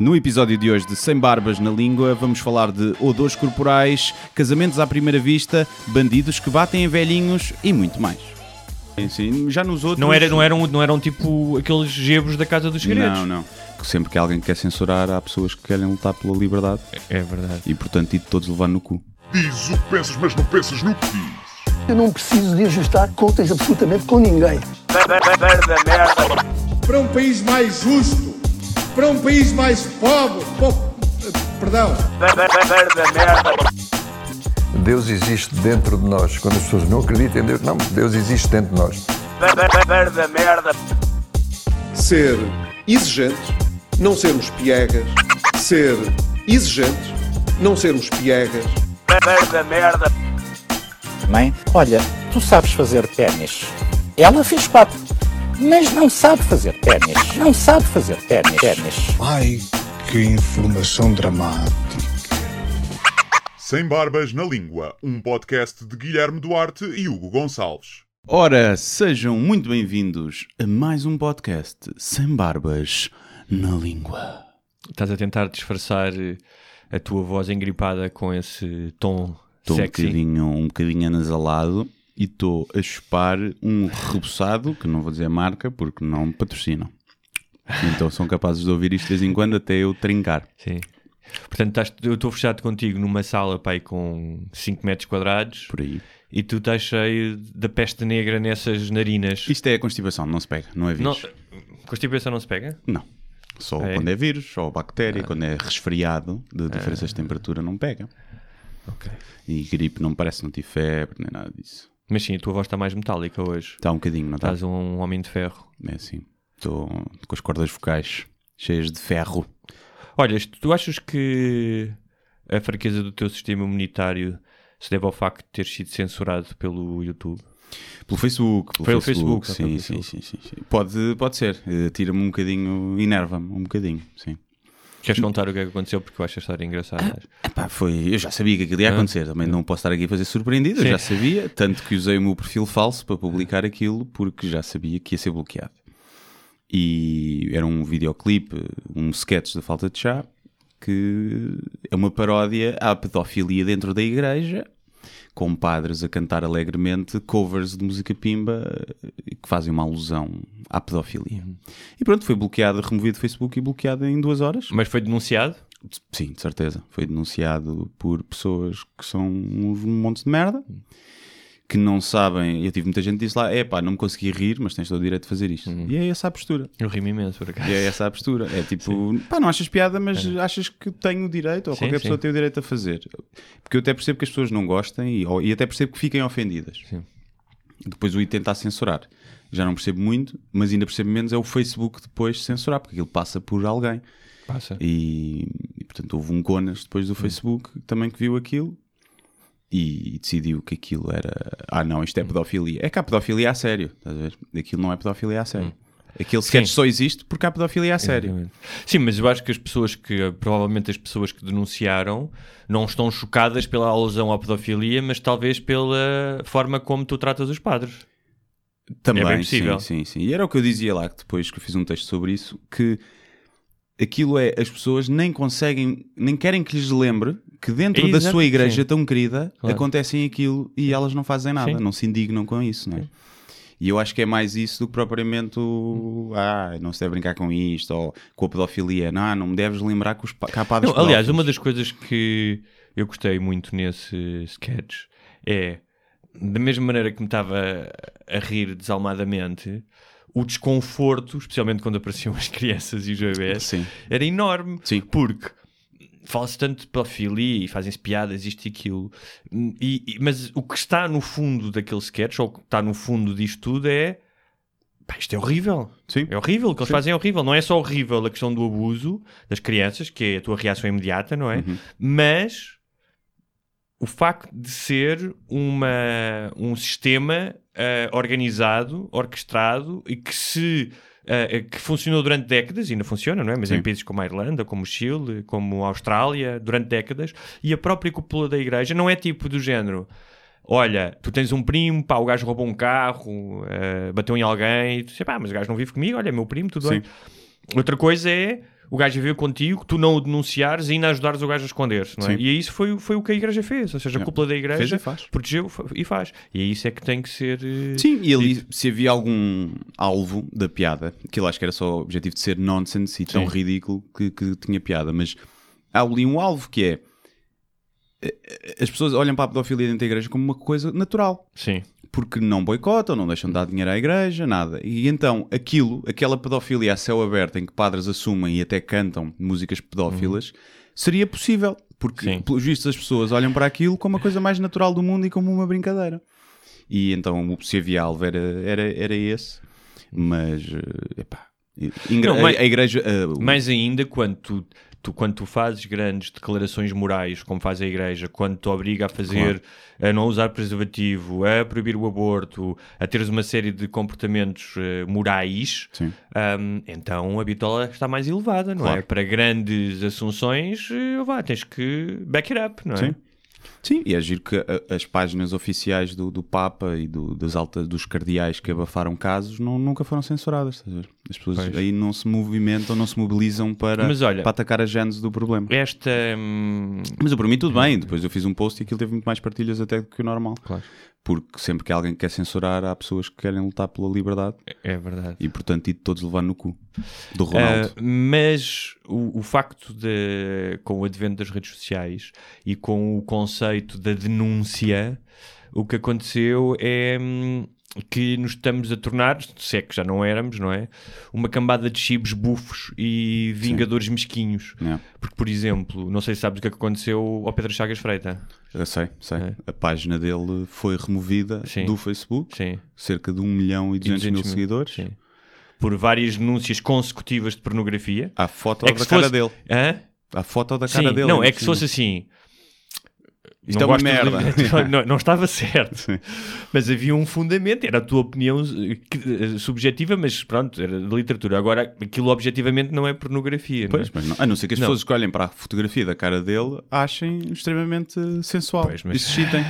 No episódio de hoje de Sem Barbas na Língua, vamos falar de odores corporais, casamentos à primeira vista, bandidos que batem em velhinhos e muito mais. Sim, já nos outros. Não, era, não, eram, não eram tipo aqueles gebros da Casa dos Segredos. Não, não. Sempre que alguém quer censurar, há pessoas que querem lutar pela liberdade É verdade. e, portanto, ir todos levar no cu. Diz o que pensas, mas não pensas no que diz. Eu não preciso de ajustar contas absolutamente com ninguém. para um país mais justo, para um país mais pobre, po- perdão, Deus existe dentro de nós. Quando as pessoas não acreditam em Deus, não, Deus existe dentro de nós. ser exigente, não sermos piegas, ser exigente, não sermos piegas, Mãe, olha, tu sabes fazer ténis. Ela fez quatro, mas não sabe fazer ténis. Não sabe fazer ténis. ténis. ai que informação dramática. Sem Barbas na Língua, um podcast de Guilherme Duarte e Hugo Gonçalves. Ora, sejam muito bem-vindos a mais um podcast Sem Barbas na Língua. Estás a tentar disfarçar eh, a tua voz engripada com esse tom Estou um sexy. bocadinho, um bocadinho anasalado e estou a chupar um rebuçado, que não vou dizer a marca porque não me patrocinam. Então são capazes de ouvir isto de vez em quando até eu trincar. Sim. Portanto, estás- eu estou fechado contigo numa sala pai, com 5 metros quadrados Por aí. e tu estás cheio da peste negra nessas narinas. Isto é a constipação, não se pega, não é Não, vírus. constipação não se pega? Não. Só É? quando é vírus, ou bactéria, quando é resfriado, de diferenças de temperatura, não pega. Ok. E gripe não parece, não tive febre, nem nada disso. Mas sim, a tua voz está mais metálica hoje. Está um bocadinho, não está? Estás um homem de ferro. É assim. Estou com as cordas vocais cheias de ferro. Olha, tu achas que a fraqueza do teu sistema imunitário se deve ao facto de ter sido censurado pelo YouTube? Pelo Facebook. Pelo Facebook, Facebook, sim, pelo sim, Facebook. sim, sim, sim. Pode, pode ser. Eh, Tira-me um bocadinho, enerva-me um bocadinho, sim. Queres contar o que é que aconteceu porque eu acho a história engraçada? Epá, foi, eu já sabia que aquilo ia Ah. acontecer, também não posso estar aqui a fazer surpreendido, eu Sim. já sabia, tanto que usei o meu perfil falso para publicar aquilo porque já sabia que ia ser bloqueado. E era um videoclipe, um sketch da falta de chá, que é uma paródia à pedofilia dentro da igreja, com padres a cantar alegremente covers de música pimba eh, que fazem uma alusão à pedofilia. E pronto, foi bloqueado, removido do Facebook e bloqueado em duas horas. Mas foi denunciado? Sim, de certeza. Foi denunciado por pessoas que são uns montes de merda, que não sabem. Eu tive muita gente que disse lá: é pá, não me consegui rir, mas tens todo o direito de fazer isto. E é essa a postura. Eu rimo imenso, por acaso. E é essa a postura. É tipo, pá, não achas piada, mas achas que tenho o direito, ou Sim, qualquer sim. pessoa tem o direito a fazer. Porque eu até percebo que as pessoas não gostem e, ou- e até percebo que fiquem ofendidas. Sim. Depois o ir tentar censurar. Já não percebo muito, mas ainda percebo menos é o Facebook depois censurar, porque aquilo passa por alguém. Passa. E, e, portanto houve um Conas depois do Facebook também que viu aquilo e, decidiu que aquilo era ah não, isto é pedofilia. É que há pedofilia a sério, estás a ver? Aquilo não é pedofilia a sério. Aquele sketch Sim. só existe porque há pedofilia a sério. Exatamente. Sim, mas eu acho que as pessoas que, provavelmente as pessoas que denunciaram, não estão chocadas pela alusão à pedofilia, mas talvez pela forma como tu tratas os padres. Também, É bem possível. sim, sim, sim. E era o que eu dizia lá, que depois que eu fiz um texto sobre isso, que aquilo é, as pessoas nem conseguem, nem querem que lhes lembre que dentro da Exato, sua igreja sim. tão querida Claro. acontecem aquilo e elas não fazem nada, Sim. não se indignam com isso, não é? E eu acho que é mais isso do que propriamente o, ah, não se deve brincar com isto, ou com a pedofilia. Não, não me deves lembrar que, os, Não, aliás, uma das coisas que eu gostei muito nesse sketch é, da mesma maneira que me estava a rir desalmadamente, o desconforto, especialmente quando apareciam as crianças e os bebés, Sim. era enorme. Sim. Porque fala-se tanto de pedofilia e fazem-se piadas, isto e aquilo. E- e- mas o que está no fundo daquele sketch, ou o que está no fundo disto tudo é. Pá, isto é horrível. Sim. É horrível. O que eles fazem é horrível. Não é só horrível a questão do abuso das crianças, que é a tua reação imediata, não é? Uhum. Mas o facto de ser uma, um sistema ah, organizado, orquestrado e que se ah, que funcionou durante décadas, e ainda funciona, não é? Mas Sim. em países como a Irlanda, como o Chile, como a Austrália, durante décadas, e a própria cúpula da igreja não é tipo do género. Olha, tu tens um primo, pá, o gajo roubou um carro, ah, bateu em alguém, e tu dizes, pá, mas o gajo não vive comigo, olha, é meu primo, tudo bem. Outra coisa é o gajo ver contigo, tu não o denunciares e ainda ajudares o gajo a esconder-se, não é? Sim. E isso foi, foi o que a igreja fez, ou seja, a cúpula da igreja e protegeu e faz. E é isso é que tem que ser. eh, Sim, e ali se havia algum alvo da piada, aquilo acho que era só o objetivo de ser nonsense e tão Sim. ridículo que, que tinha piada, mas há ali um alvo que é eh, eh, as pessoas olham para a pedofilia dentro da igreja como uma coisa natural. Sim. Porque não boicotam, não deixam de dar dinheiro à igreja, nada. E então aquilo, aquela pedofilia a céu aberto em que padres assumem e até cantam músicas pedófilas, seria possível. Porque, Sim. pelos vistos, as pessoas olham para aquilo como a coisa mais natural do mundo e como uma brincadeira. E então o se havia alvo era, era, era esse. Mas, eh, epá, Não, mas- a, igreja... o- Mais ainda quando tu, tu- quando tu fazes grandes declarações morais, como faz a Igreja, quando te obriga a fazer, a não usar preservativo, a proibir o aborto, a teres uma série de comportamentos eh, morais, hum, então a bitola está mais elevada, não é? Claro. Para grandes assunções, eh, vá, tens que back it up, não é? Sim. Sim, e é giro que a- as páginas oficiais do, do Papa e do- das altas, dos cardeais que abafaram casos não- nunca foram censuradas. As pessoas Pois. aí não se movimentam, não se mobilizam para, Mas olha- para atacar a gênese do problema. Esta. hum, Mas eu, para mim tudo bem, depois eu fiz um post e aquilo teve muito mais partilhas até do que o normal. Claro. Porque sempre que alguém quer censurar, há pessoas que querem lutar pela liberdade é verdade. e, portanto, e todos levar no cu. Do Ronaldo. Uh, mas o, o facto de, com o advento das redes sociais e com o conceito da denúncia, o que aconteceu é hum, que nos estamos a tornar, se é que já não éramos, não é? Uma cambada de chibos bufos e vingadores mesquinhos. É. Porque, por exemplo, não sei se sabes o que é aconteceu ao Pedro Chagas Freita. Eu sei, sei. É. A página dele foi removida Sim. do Facebook, Sim. cerca de 1 milhão e 200 mil 200 mil, seguidores. Sim. Por várias denúncias consecutivas de pornografia. Há foto É da cara fosse- dele. Hã? Há foto da cara Sim, dele. não, é que se fosse assim. Isto não é uma de- merda. não, não estava certo. Sim. Mas havia um fundamento, era a tua opinião eh, eh, subjetiva, mas pronto, era de literatura. Agora, aquilo objetivamente não é pornografia. não é? Pois, mas não. A não ser que as pessoas que olhem para a fotografia da cara dele achem extremamente sensual Pois, mas- e se excitem.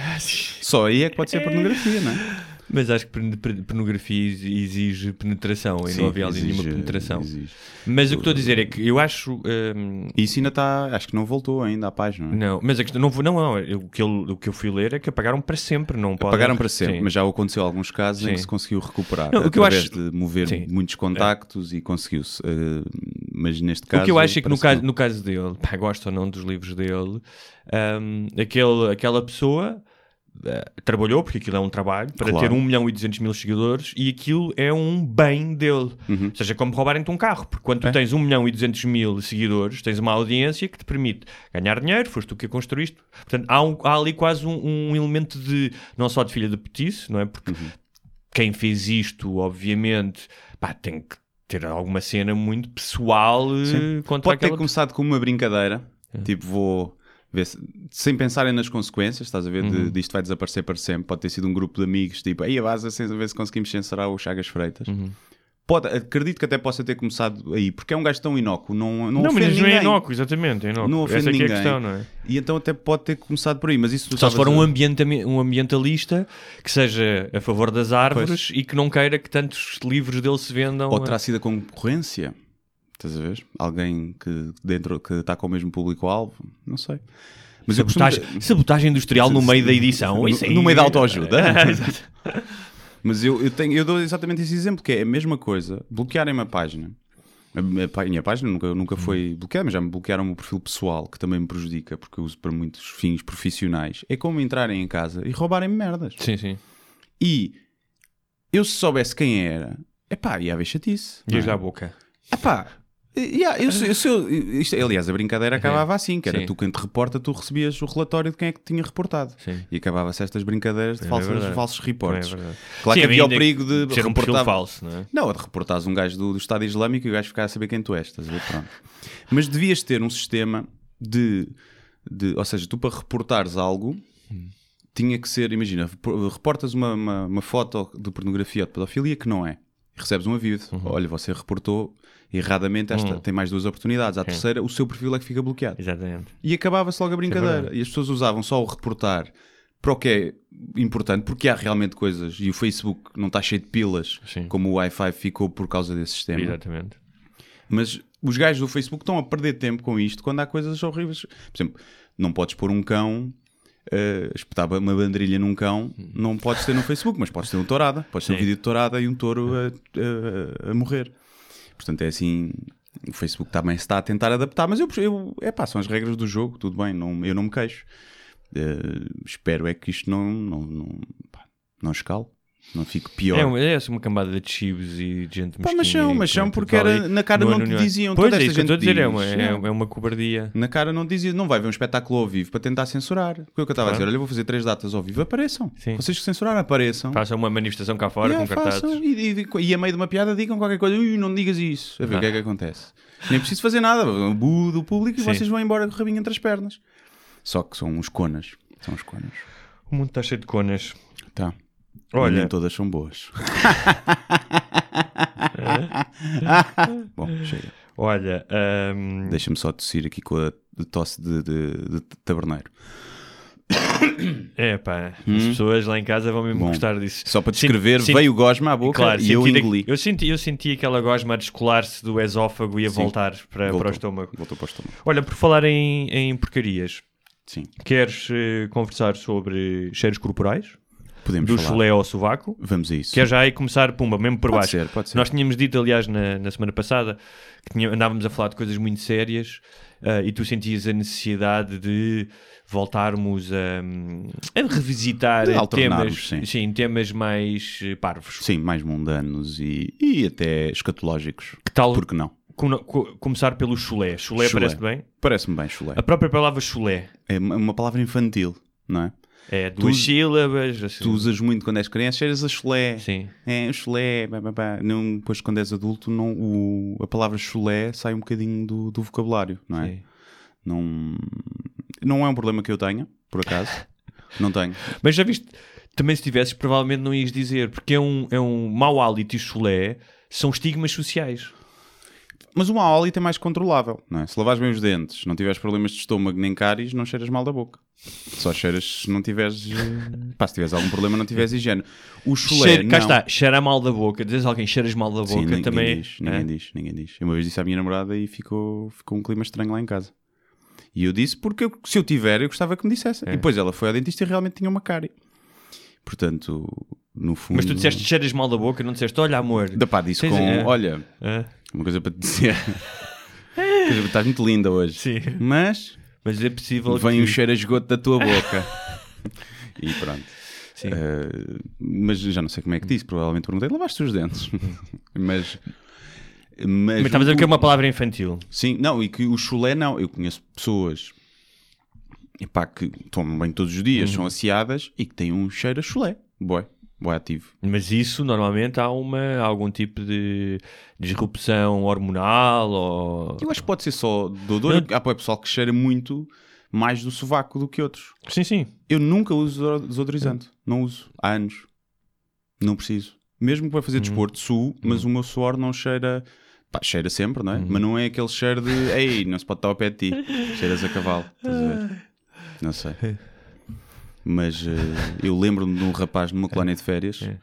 Só aí é que pode ser pornografia, não é? Mas acho que pornografia ex- exige penetração e não havia ali nenhuma penetração. exige. Mas o que estou a dizer é que eu acho. hum, E isso ainda está. Acho que não voltou ainda à página. Não é? não, mas a questão, não, não, não, o, que eu, o que eu fui ler é que apagaram para sempre. Não podem- Pagaram para sempre, Sim. mas já aconteceu alguns casos em Sim. que se conseguiu recuperar Não, o que eu acho- de mover Sim. muitos contactos e conseguiu-se. eh, mas neste caso. O que eu acho é que no caso, no caso dele, pá, gosto ou não dos livros dele, hum, aquele, aquela pessoa eh, trabalhou, porque aquilo é um trabalho, para Claro. ter 1 milhão e 200 mil seguidores e aquilo é um bem dele. Ou seja, é como roubarem-te um carro, porque quando tu Uhum. É. tens 1 milhão e 200 mil seguidores, tens uma audiência que te permite ganhar dinheiro, foste tu que a construíste. Portanto, há, um- há ali quase um, um elemento de, não só de filha de petice, não é? Porque Uhum. quem fez isto, obviamente, pá, tem que ter alguma cena muito pessoal eh, Sim. contra Pode ter começado com uma brincadeira, É. tipo, vou ver se- sem pensarem nas consequências, estás a ver? Uhum. De, disto vai desaparecer para sempre. Pode ter sido um grupo de amigos, tipo, aí a base, sem ver se conseguimos censurar o Chagas Freitas. Uhum. Pode, acredito que até possa ter começado aí, porque é um gajo tão inócuo, não, não, Não, ofende mas não é ninguém. inócuo, exatamente, é inócuo. Não ofende Essa é a ninguém. questão, não é? E então até pode ter começado por aí, mas isso Só se for um, a- ambientami- um ambientalista que seja a favor das árvores e que não queira que tantos livros dele se vendam. Ou a- terá sido a concorrência? Estás a ver? Alguém que dentro que está com o mesmo público-alvo? Não sei. Mas eu costumo- sabotagem, sabotagem industrial no meio da edição. No- isso aí- no meio da autoajuda. Exato. Mas eu, eu, tenho, eu dou exatamente esse exemplo, que é a mesma coisa, bloquearem uma página. A minha, página nunca, nunca foi bloqueada, mas já me bloquearam o meu perfil pessoal, que também me prejudica, porque eu uso para muitos fins profissionais. É como entrarem em casa e roubarem-me merdas. sim, sim. E eu se soubesse quem era, epá, ia haver chatice. não é? Dias à boca. Epá, yeah, eu, eu, eu, isto, aliás, a brincadeira acabava assim, que era Sim. tu quem te reporta, tu recebias o relatório de quem é que tinha reportado. Sim. E acabava-se estas brincadeiras de É falsos é reportes. verdade. Claro Sim, que havia o perigo de de ser um reportar- falso, não é? Não, de reportares um gajo do, do Estado Islâmico e o gajo ficar a saber quem tu és, estás a ver? Pronto. Mas devias ter um sistema de, de. Ou seja, tu para reportares algo tinha que ser, imagina, repor- reportas uma, uma, uma foto de pornografia ou de pedofilia que não é. Recebes um aviso. Uhum. Olha, você reportou erradamente esta, tem mais duas oportunidades. À terceira, o seu perfil é que fica bloqueado. Exatamente. E acabava-se logo a brincadeira. verdade. e as pessoas usavam só o reportar para o que é importante, porque há realmente coisas. E o Facebook não está cheio de pilas, Sim. como o Wi-Fi ficou por causa desse sistema. Exatamente. Mas os gajos do Facebook estão a perder tempo com isto quando há coisas horríveis. Por exemplo, não podes pôr um cão, uh, espetar uma banderilha num cão, não podes ter no Facebook, mas podes ter um tourada, podes ter um Sim. vídeo de tourada e um touro a, a- a morrer. Portanto, é assim. O Facebook também está a tentar adaptar, mas eu, eu é pá, são as regras do jogo, tudo bem, não, eu não me queixo. Uh, espero é que isto não, não, não, pá, não escale, não fique pior. É, é uma cambada de chibos e de gente Pá, mas são, mas são porque vale. era, na cara No não te diziam. Pois toda é isso que eu estou a dizer, é diz, uma, é, não. é uma cobardia. Na cara não dizia, não vai ver um espetáculo ao vivo para tentar censurar. O que eu estava a dizer, olha, eu vou fazer três datas ao vivo, apareçam. Sim. Vocês que censuraram, apareçam. Façam uma manifestação cá fora Yeah, com cartazes. façam. E, e, e a meio de uma piada digam qualquer coisa, Ui, não digas isso. A ver o que é que acontece. Nem preciso fazer nada, um bu do público e Sim. vocês vão embora com o rabinho entre as pernas. Só que são uns conas. São uns conas. O mundo está cheio de conas. Olha. Nem todas são boas. Bom, chega. Olha, hum, Deixa-me só tossir aqui com a tosse de, de, de taberneiro. é pá, as pessoas lá em casa vão mesmo Hum. Bom, gostar disso. Só para descrever, sim. veio gosma à boca Claro, e eu engoli. Eu senti, eu senti aquela gosma a descolar-se do esófago e a Sim. voltar para, Voltou. para o estômago. Voltou para o estômago. Olha, por falar em, em porcarias, Sim, queres eh, conversar sobre cheiros corporais? Podemos Do falar. chulé ao sovaco? Vamos a isso. Quer já aí começar, pumba, mesmo por Pode baixo. ser, pode ser. Nós tínhamos dito, aliás, na, na semana passada, que tinha- andávamos a falar de coisas muito sérias ah, e tu sentias a necessidade de voltarmos a, a revisitar temas, alternarmos, sim. temas mais eh, parvos. Sim, mais mundanos e, e até escatológicos. Que tal Por que não? com- co- começar pelo chulé? Chulé, Chulé. parece bem? Parece-me bem, chulé. A própria palavra chulé É uma palavra infantil, não é? É duas Tu- sílabas. Assim. Tu usas muito quando és criança, cheiras a chulé. Sim. É, o chulé, pá. Não, depois quando és adulto, não, o, a palavra chulé sai um bocadinho do, do vocabulário, não é? Sim. Não, não é um problema que eu tenha, por acaso. não tenho. Mas já viste, também se tivesses, provavelmente não ias dizer, porque é um, é um mau hálito e chulé são estigmas sociais. Mas uma óleo é mais controlável, não é? Se lavares bem os dentes, não tiveres problemas de estômago nem cáries, não cheiras mal da boca. Só cheiras se não tiveres... eh, Pá, se tiveres algum problema, não tiveres higiene. O chulé, Cheira- cá não. está, cheira mal da boca. Dizes alguém cheiras mal da boca Sim, ninguém também. diz, ninguém é? diz, ninguém diz. Eu uma vez disse à minha namorada e ficou, ficou um clima estranho lá em casa. E eu disse porque eu- se eu tiver, eu gostava que me dissesse. É. E depois ela foi ao dentista e realmente tinha uma cárie. Portanto, no fundo... Mas tu disseste cheiras mal da boca, não disseste, olha amor. Da pá, disse Tens- com... é. Olha, É? uma coisa para te dizer. Coisa- Estás muito linda hoje. Sim. Mas Mas é possível vem que... o cheiro a esgoto da tua boca. e pronto. Sim. Eh, mas já não sei como é que disse. Provavelmente perguntei, lavaste os dentes. mas... Mas, Mas estavas a dizer que é uma palavra infantil. Sim, não, e que o chulé não. Eu conheço pessoas epá, que tomam bem todos os dias, Uhum. são aciadas e que têm um cheiro a chulé. Boé, boé ativo. Mas isso, normalmente, há uma, há algum tipo de disrupção hormonal ou... Eu acho que pode ser só do odor. Há pô, é pessoal que cheira muito mais do sovaco do que outros. Sim, sim. Eu nunca uso desodorizante. Não uso. Há anos. Não preciso. Mesmo para Uhum. fazer desporto, suo, mas o meu suor não cheira. Pá, cheira sempre, Uhum. não é? Mas não é aquele cheiro de. Ei, não se pode estar ao pé de ti. Cheiras a cavalo. Estás a ver? Não sei. Mas eh, eu lembro-me de um rapaz numa colónia de férias. É.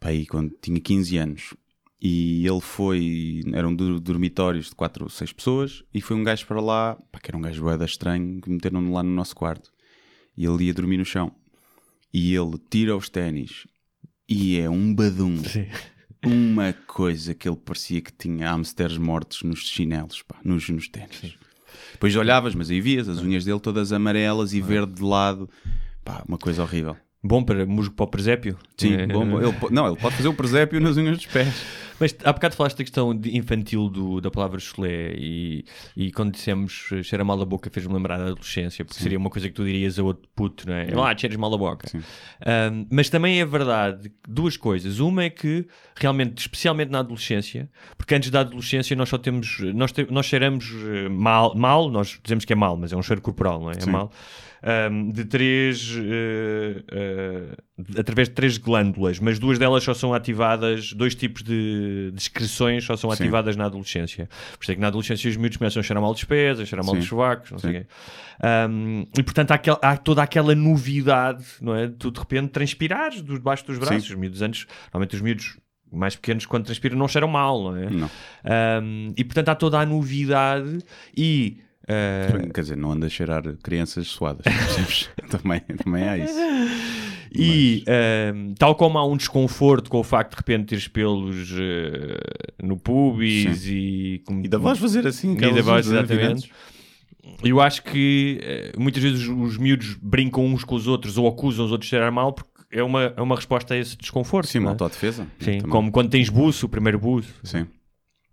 Aí quando tinha 15 anos. E ele foi. Eram dormitórios de 4 ou 6 pessoas. E foi um gajo para lá. Pá, que era um gajo boeda estranho. Que meteram lá no nosso quarto. E ele ia dormir no chão. E ele tira os ténis. E é um badum. Sim. Uma coisa que ele parecia que tinha hamsters mortos nos chinelos, pá, nos, nos ténis. Depois olhavas, mas aí vias as unhas dele todas amarelas e verde de lado. Pá, uma coisa horrível. Bom para musgo para o presépio. Sim, É. bom. Ele, não, ele pode fazer o presépio nas unhas dos pés. Mas há bocado falaste da questão infantil do, da palavra chulé e, e quando dissemos eh, cheira mal da boca fez-me lembrar da adolescência, porque seria uma coisa que tu dirias a outro puto, não é? Ah, cheiras mal da boca. Sim. Ahm, mas também é verdade duas coisas. Uma é que, realmente, especialmente na adolescência, porque antes da adolescência nós só temos, nós, te- nós cheiramos eh, mal, mal, nós dizemos que é mal, mas é um cheiro corporal, não é? É Sim. mal. Ahm, de três eh, eh, através de três glândulas, mas duas delas só são ativadas, dois tipos de, de excreções só são Sim. ativadas na adolescência. Por isso é que na adolescência os miúdos começam a cheirar mal dos pés, a cheirar mal Sim. dos não sei o Sim. quê. Ahm, e portanto há, aquel- há toda aquela novidade, não é? Tu de repente transpirares dos debaixo dos braços. Os miúdos antes, normalmente os miúdos mais pequenos, quando transpiram, não cheiram mal, não é? Não. Um, e portanto há toda a novidade e. uh, Quer dizer, não anda a cheirar crianças suadas. também, também há isso. E ehm, tal como há um desconforto com o facto de repente teres pelos eh, no pubis e, com- E da voz fazer assim, e da voz, exatamente. Eu acho que eh, muitas vezes os, os miúdos brincam uns com os outros ou acusam os outros de cheirar mal porque é uma, é uma resposta a esse desconforto. Sim, não uma é? autodefesa. Sim, Também. como quando tens buço, o primeiro buço. Sim.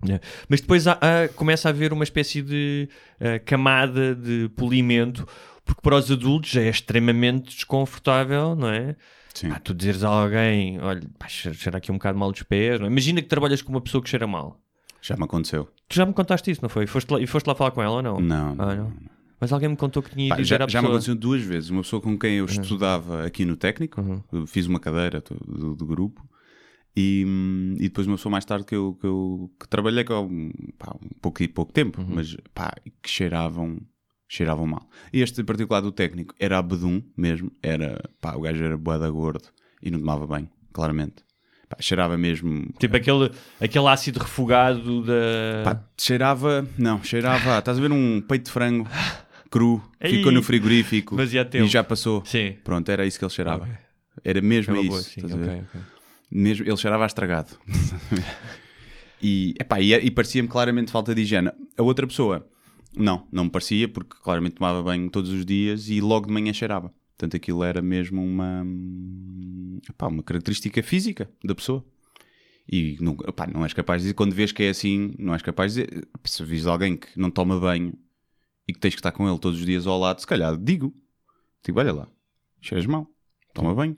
É. Mas depois há- há- começa a haver uma espécie de eh, camada de polimento, porque para os adultos já é extremamente desconfortável, não é? Sim. Pá, tu dizeres a alguém, olha, pá, cheira aqui um bocado mal dos pés, é? Imagina que trabalhas com uma pessoa que cheira mal. Já me aconteceu. Tu já me contaste isso, não foi? Foste lá, e foste lá falar com ela ou não? Não, Ah, não. Mas alguém me contou que tinha ido Pá, já, já me aconteceu duas vezes. Uma pessoa com quem eu estudava aqui no técnico, Uhum. fiz uma cadeira do, do- do grupo, e, e depois uma pessoa mais tarde que eu, que eu que trabalhei com pá, um pouco, pouco tempo, Uhum. mas pá, que cheiravam, cheiravam mal. E este em particular do técnico era abedum mesmo, era, pá, o gajo era boada gordo e não tomava bem, claramente. Pá, cheirava mesmo. Tipo aquele, aquele ácido refogado da. Pá, cheirava. Não, cheirava. Estás a ver um peito de frango cru, Ei, ficou no frigorífico e já passou. Sim. Pronto, era isso que ele cheirava. Era mesmo É isso. sim, estás a ver? ok, ok. Mesmo, ele cheirava a estragado. e, epá, e, e parecia-me claramente falta de higiene. A outra pessoa, não, não me parecia, porque claramente tomava banho todos os dias e logo de manhã cheirava. Portanto, aquilo era mesmo uma, epá, uma característica física da pessoa. E não, epá, não és capaz de dizer, quando vês que é assim, não és capaz de dizer, se vis alguém que não toma banho e que tens que estar com ele todos os dias ao lado, se calhar digo, digo, olha lá, cheiras mal, toma banho.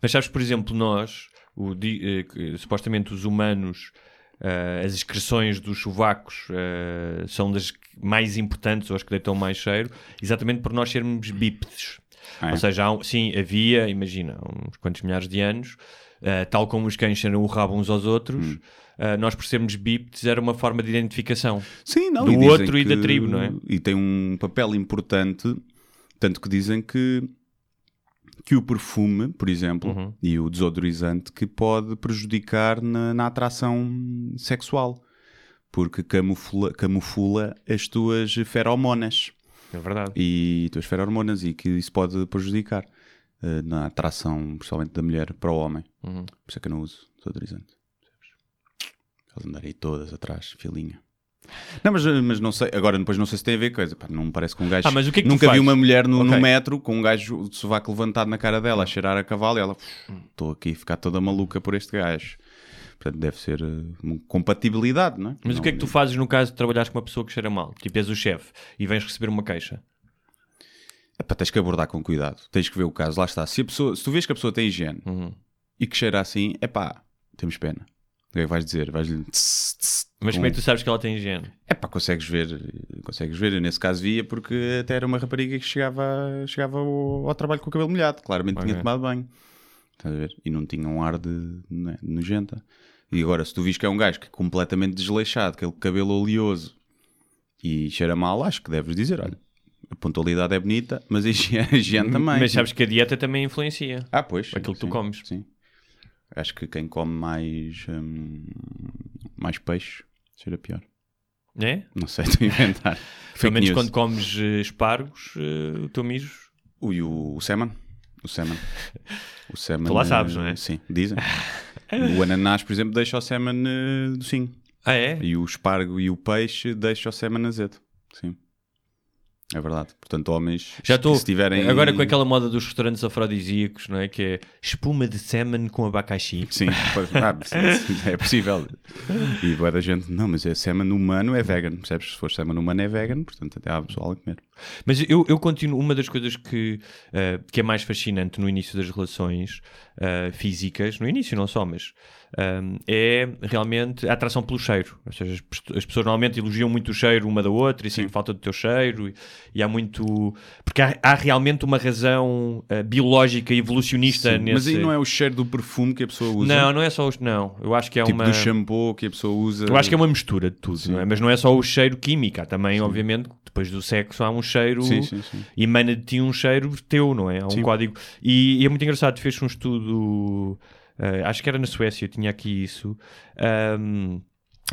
Mas sabes, por exemplo, nós, o eh, supostamente os humanos, eh, as excreções dos sovacos eh, são das mais importantes ou as que deitam mais cheiro, exatamente por nós sermos bípedes. Ah, é? Ou seja, um- sim, havia, imagina, uns quantos milhares de anos, tal como os cães cheiram o rabo uns aos outros, Hum. eh, nós por sermos bípedes era uma forma de identificação. Sim, não, do e outro e que- da tribo, não é? E tem um papel importante, tanto que dizem que, que o perfume, por exemplo, Uhum. e o desodorizante, que pode prejudicar na, na atração sexual, porque camufla, camufla as tuas feromonas É verdade. e as tuas feromonas e que isso pode prejudicar eh, na atração, principalmente da mulher para o homem. Uhum. Por isso é que eu não uso desodorizante. Elas andarem todas atrás, filinha. Não, mas, mas não sei, agora depois não sei se tem a ver com coisa. Pá, não me parece que um gajo. Ah, mas o que é que Nunca vi uma mulher no, no Ok. metro com um gajo de sovaco levantado na cara dela a cheirar a cavalo e ela. Estou aqui a ficar toda maluca por este gajo. Portanto, deve ser uma compatibilidade, não é? Mas Não- o que é que tu fazes no caso de trabalhares com uma pessoa que cheira mal? Tipo, és o chefe e vens receber uma queixa. Epá, tens que abordar com cuidado. Tens que ver o caso. Lá está. Se, a pessoa, se tu vês que a pessoa tem higiene Uhum. e que cheira assim, é pá, temos pena. O que é que vais dizer? Vais-lhe. Mas como é que tu sabes que ela tem higiene? É pá, consegues ver, consegues ver. Eu nesse caso via porque até era uma rapariga que chegava, chegava ao, ao trabalho com o cabelo molhado. Claramente tinha Ok. tomado banho. Estás a ver? E não tinha um ar de, né, nojenta. E agora, se tu vis que é um gajo que é completamente desleixado, aquele cabelo oleoso e cheira mal, acho que deves dizer: olha, a pontualidade é bonita, mas a higiene, também. Mas sabes que a dieta também influencia. Ah, pois. aquilo que tu sim, comes. Sim. Acho que quem come mais, hum, mais peixe cheira pior. É? Não sei, estou a inventar. Pelo menos news. quando comes eh, espargos, eh, o teu mijo. Ui, o, o Seman. O Seman. O Seman. Tu lá eh, sabes, não é? Sim, dizem. o ananás, por exemplo, deixa o Seman eh, docinho. Ah, é? E o espargo e o peixe deixa o Seman azedo. Sim. É verdade. Portanto, homens, Já estou. se tiverem... Agora com aquela moda dos restaurantes afrodisíacos, não é? Que é espuma de salmon com abacaxi. Sim, pode- ah, é possível. E boa da gente, não, mas é semen humano é vegan, percebes? Se for semen humano é vegan, portanto até há pessoal a comer. Mas eu, eu continuo. Uma das coisas que, eh, que é mais fascinante no início das relações eh, físicas, no início não só, mas ehm, é realmente a atração pelo cheiro. Ou seja, as, pes- as pessoas normalmente elogiam muito o cheiro uma da outra e sentem falta do teu cheiro. E, e há muito. Porque há, há realmente uma razão eh, biológica e evolucionista Sim, nesse. Mas aí não é o cheiro do perfume que a pessoa usa, Não, não é só os. Não, eu acho que é tipo uma. do shampoo que a pessoa usa. Eu acho que é uma mistura de tudo, não é? Mas não é só o cheiro químico, há também, obviamente, depois do sexo há um cheiro, Sim, sim, sim. emana de ti um cheiro teu, não é? Há um Sim. código. E, e é muito engraçado, fez um estudo eh, acho que era na Suécia, eu tinha aqui isso, ahm,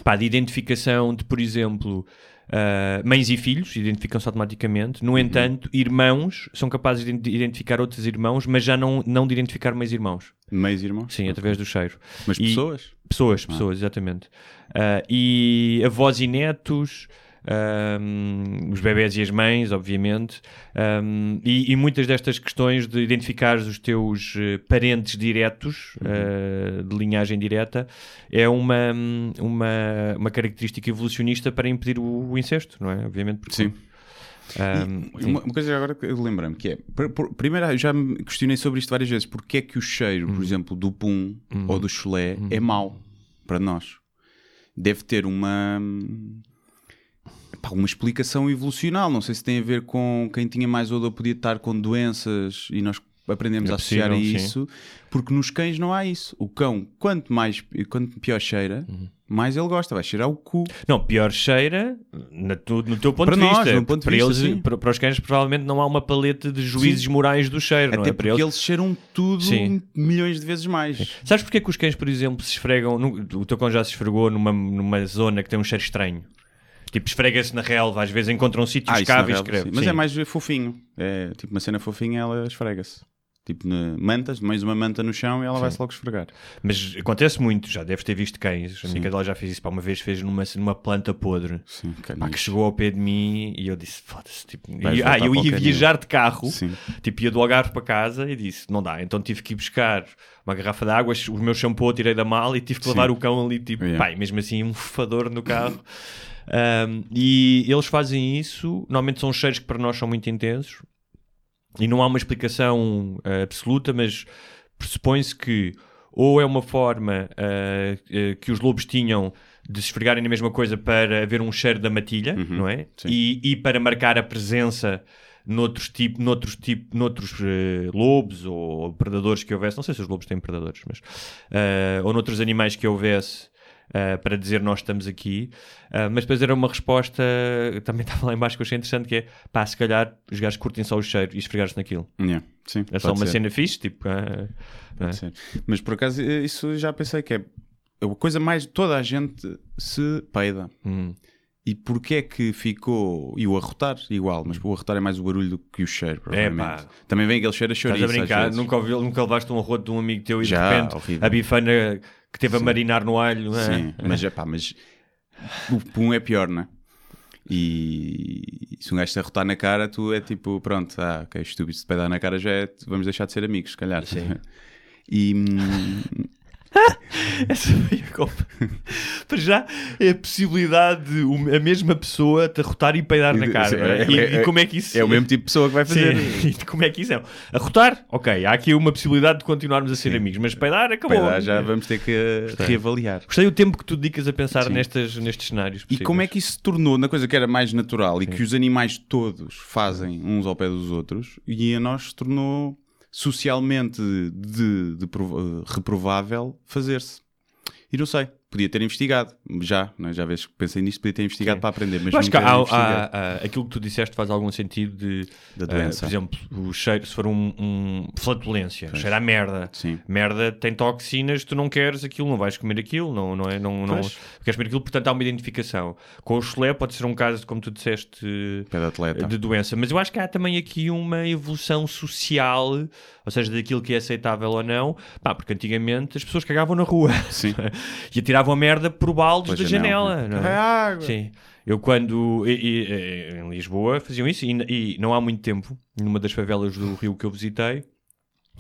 pá, de identificação de, por exemplo, ah, mães e filhos, identificam-se automaticamente. Uhum. No entanto, irmãos são capazes de ident- identificar outros irmãos, mas já não, não de identificar meios irmãos. Meios irmãos? Sim, através do cheiro. Mas E- pessoas? Pessoas, pessoas, exatamente. Ah, e avós e netos, ahm, os bebés e as mães, obviamente, ahm, e, e muitas destas questões de identificar os teus eh, parentes diretos, ah, de linhagem direta, é uma, uma, uma característica evolucionista para impedir o, o incesto, não é? Obviamente. Porque, Sim. sim. Uma, uma coisa agora que eu lembrei-me que é, pr- pr- primeiro eu já me questionei sobre isto várias vezes, porque é que o cheiro, Hum. por exemplo, do pum ou do chulé é mau para nós? Deve ter uma pá, uma explicação evolucional, não sei se tem a ver com quem tinha mais odor podia estar com doenças e nós aprendemos É a associar a possível, sim. isso, porque nos cães não há isso. O cão, quanto mais quanto pior cheira, Uhum. mais ele gosta, vai cheirar o cu. Não, pior cheira na tu- no teu ponto Para de nós, vista. ponto de para, vista, eles, sim. para, para os cães, provavelmente não há uma paleta de juízes morais do cheiro, não Até é? Para porque eles, eles cheiram tudo Sim. milhões de vezes mais. Sabes porque é que os cães, por exemplo, se esfregam? no- o teu cão já se esfregou numa, numa zona que tem um cheiro estranho. Tipo, esfrega-se na relva, às vezes encontra um sítio Ah, escava e escreve. sim. Mas Sim. é mais fofinho. É tipo uma cena fofinha, ela esfrega-se. Tipo, mantas, mais uma manta no chão e ela vai-se logo esfregar. Mas acontece muito, já deves ter visto cães. A minha cadela já fez isso, pá, uma vez fez numa, numa planta podre. Sim, Pá, que chegou ao pé de mim e eu disse, foda-se, tipo, e- ah, eu para ia viajar de carro, Sim. tipo, ia do Algarve para casa e disse, não dá, então tive que ir buscar uma garrafa de água, o meu shampoo tirei da mala e tive que Sim. levar o cão ali, tipo, Yeah. pá, mesmo assim um fador no carro. Um, e eles fazem isso, normalmente são cheiros que para nós são muito intensos e não há uma explicação eh, absoluta, mas pressupõe-se que ou é uma forma eh, eh, que os lobos tinham de se esfregarem na mesma coisa para haver um cheiro da matilha, não é? E, e para marcar a presença noutros, tipo, noutros, tipo, noutros eh, lobos ou predadores que houvesse, não sei se os lobos têm predadores, mas ou noutros animais que houvesse eh, para dizer nós estamos aqui, Ah, mas depois era uma resposta, também estava lá em baixo que eu achei interessante, que é pá, se calhar os gajos curtem só o cheiro e esfregar-se naquilo. Yeah, sim, É só uma ser, cena fixe, tipo. é? Mas por acaso, eh, isso já pensei que é a coisa mais. Toda a gente se peida. Hum. E porquê é que ficou. E o arrotar, igual, mas o arrotar é mais o barulho do que o cheiro, provavelmente. pá. Também vem aquele cheiro a Estás chouriço. a às brincar, nunca, ouvi, nunca levaste um arroto de um amigo teu e Já, de repente horrível. a bifana que teve a marinar no alho. não é? Sim, mas é pá, mas o pum é pior, não é? E se um gajo te arrotar na cara, tu é tipo, pronto, ah, ok, estúpido, se te peidar na cara já é, vamos deixar de ser amigos, se calhar. Sim. E hum, Essa foi a culpa. Para já é a possibilidade de a mesma pessoa te arrotar e peidar na cara. é? É- E, é- e como é que isso é o mesmo tipo de pessoa que vai fazer. Sim, e como é que isso é? Arrotar? Ok, há aqui uma possibilidade de continuarmos a ser amigos, mas peidar acabou. Peidar já vamos ter que reavaliar. Gostei do tempo que tu dedicas a pensar Sim. nestas, nestes cenários. E como é que isso se tornou na coisa que era mais natural e que os animais todos fazem uns ao pé dos outros e a nós se tornou socialmente de, de prov- reprovável fazer-se? E não sei, podia ter investigado, já, não é? já vês que pensei nisto, podia ter investigado Sim. para aprender, mas Eu acho que há, há- há- aquilo que tu disseste faz algum sentido de, Da eh, doença. por exemplo, o cheiro, se for um, um flatulência, cheira a merda. Sim. Merda tem toxinas, tu não queres aquilo, não vais comer aquilo, não, não é? Não, não Pois. queres comer aquilo, portanto há uma identificação. Com o chulé pode ser um caso, como tu disseste, de doença, mas eu acho que há também aqui uma evolução social, ou seja, daquilo que é aceitável ou não, pá, porque antigamente as pessoas cagavam na rua e atiravam a merda por baldes Pela da janela, janela. não é? água. Sim. Eu quando e- e- e- em Lisboa faziam isso e, e não há muito tempo, numa das favelas do Rio que eu visitei,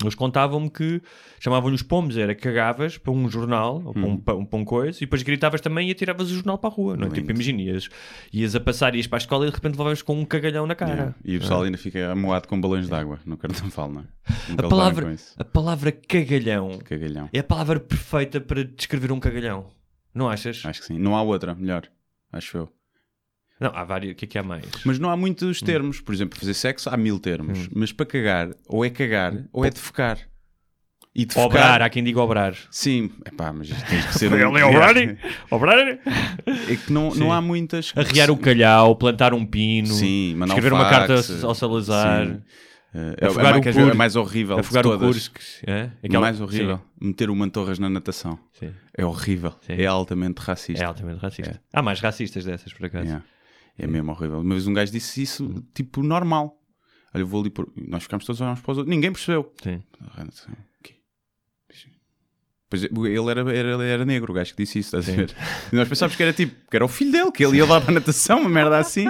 eles contavam-me que chamavam-lhe os pomos, era cagavas para um jornal ou para um, pa- para um coisa e depois gritavas também e atiravas o jornal para a rua. Não é? Tipo, imagina, ias, ias a passar, ias para a escola e de repente levavas com um cagalhão na cara. Yeah. E o pessoal ainda fica amoado com balões de água no carnaval, não é? Nunca A palavra, a palavra cagalhão Cagalhão. é a palavra perfeita para descrever um cagalhão. Não achas? Acho que sim. Não há outra, melhor. Acho eu. Não, há vários. O que é que há mais? Mas não há Hum. muitos termos. Por exemplo, fazer sexo há mil termos. Mas para cagar, ou é cagar, ou é defecar. E defecar... Obrar, há quem diga obrar. Sim. Epá, mas isto tem que ser... Ele um... é obrar? Obrar? É que não, Sim. não há muitas... Arriar o calhau, plantar um pino, Sim, escrever um uma carta ao Salazar. sim. É, Afogar é, o mais- é mais horrível Afogar o. Kursk. É? É mais horrível. Meter o Mantorras na natação. Sim, sim. É horrível. Sim. É altamente racista. É altamente racista. Há mais racistas dessas, por acaso. É, é mesmo horrível. Uma vez um gajo disse isso, tipo, normal. Olha, eu vou ali por. Nós ficámos todos a olhar uns para os outros. Ninguém percebeu. Sim. Pois ele era, era, era negro, o gajo que disse isso, estás a ver? E nós pensávamos que era tipo, que era o filho dele, que ele ia lá para a natação, uma merda assim.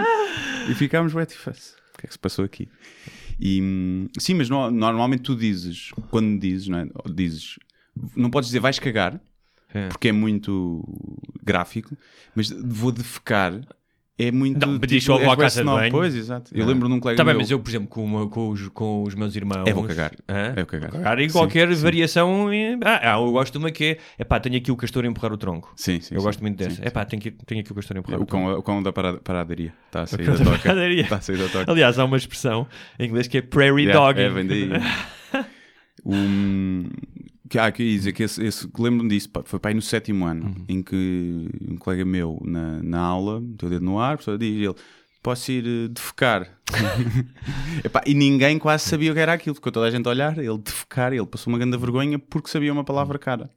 E ficámos, ué, tipo, o que é que se passou aqui? E, sim, mas no- normalmente tu dizes, quando dizes, não é? Dizes, não podes dizer vais cagar, É. porque é muito gráfico, mas vou defecar é muito. Não, mas tipo, à bué casa de banho. Pois, exato. Eu Ah. lembro de um colega Tá bem, meu- mas eu, por exemplo, com, com os, com os meus irmãos. É, vou cagar. Hã? É, vou cagar. Vou cagar Sim, qualquer sim. variação. Ah, ah, eu gosto de uma que é. É pá, tenho aqui o castor a empurrar o tronco. Sim, sim. eu sim, gosto muito dessa. sim. É pá, tenho, aqui- tenho aqui o castor a empurrar O o tronco. o cão da parada- paradaria. Está a sair da da toca. paradaria. Está a sair da toca. Aliás, há uma expressão em inglês que é prairie Yeah, dog. É, vem daí. um, que, ah, que ia dizer que esse, esse, lembro-me disso, pá, foi para aí no sétimo ano, Uhum. em que um colega meu na, na aula, meteu o dedo no ar, a professora diz ele. Posso ir eh, defecar? Epá, e ninguém quase sabia o que era aquilo, ficou toda a gente a olhar. Ele defecar, ele passou uma grande vergonha porque sabia uma palavra cara.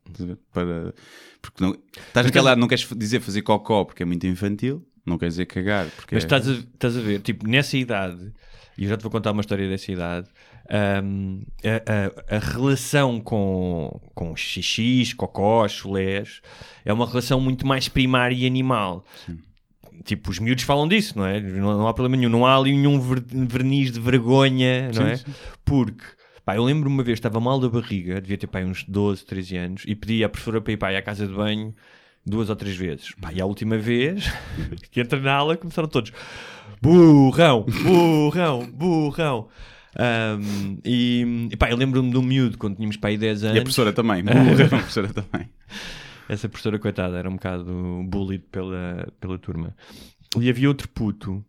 Para, porque não, estás naquela, não queres dizer fazer cocó porque é muito infantil, não queres dizer cagar porque Mas é- estás a, estás a ver, tipo, nessa idade, e eu já te vou contar uma história dessa idade, hum, a, a- a relação com, com xixis, cocós, chulés, é uma relação muito mais primária e animal. Tipo, os miúdos falam disso, não é? Não, não há problema nenhum, não há ali nenhum ver- verniz de vergonha, não Sim, é? sim. Porque, pá, eu lembro uma vez, estava mal da barriga, devia ter pá, uns 12, 13 anos, e pedi à professora para ir pá, à casa de banho duas ou três vezes. Pá, e a última vez que entra na aula começaram todos burrão, burrão, burrão. Ahm, e, e pá, eu lembro-me um miúdo quando tínhamos pá, aí 10 anos. E a professora também, a professora também. Essa professora, coitada, era um bocado bullied pela, pela turma. E havia outro puto,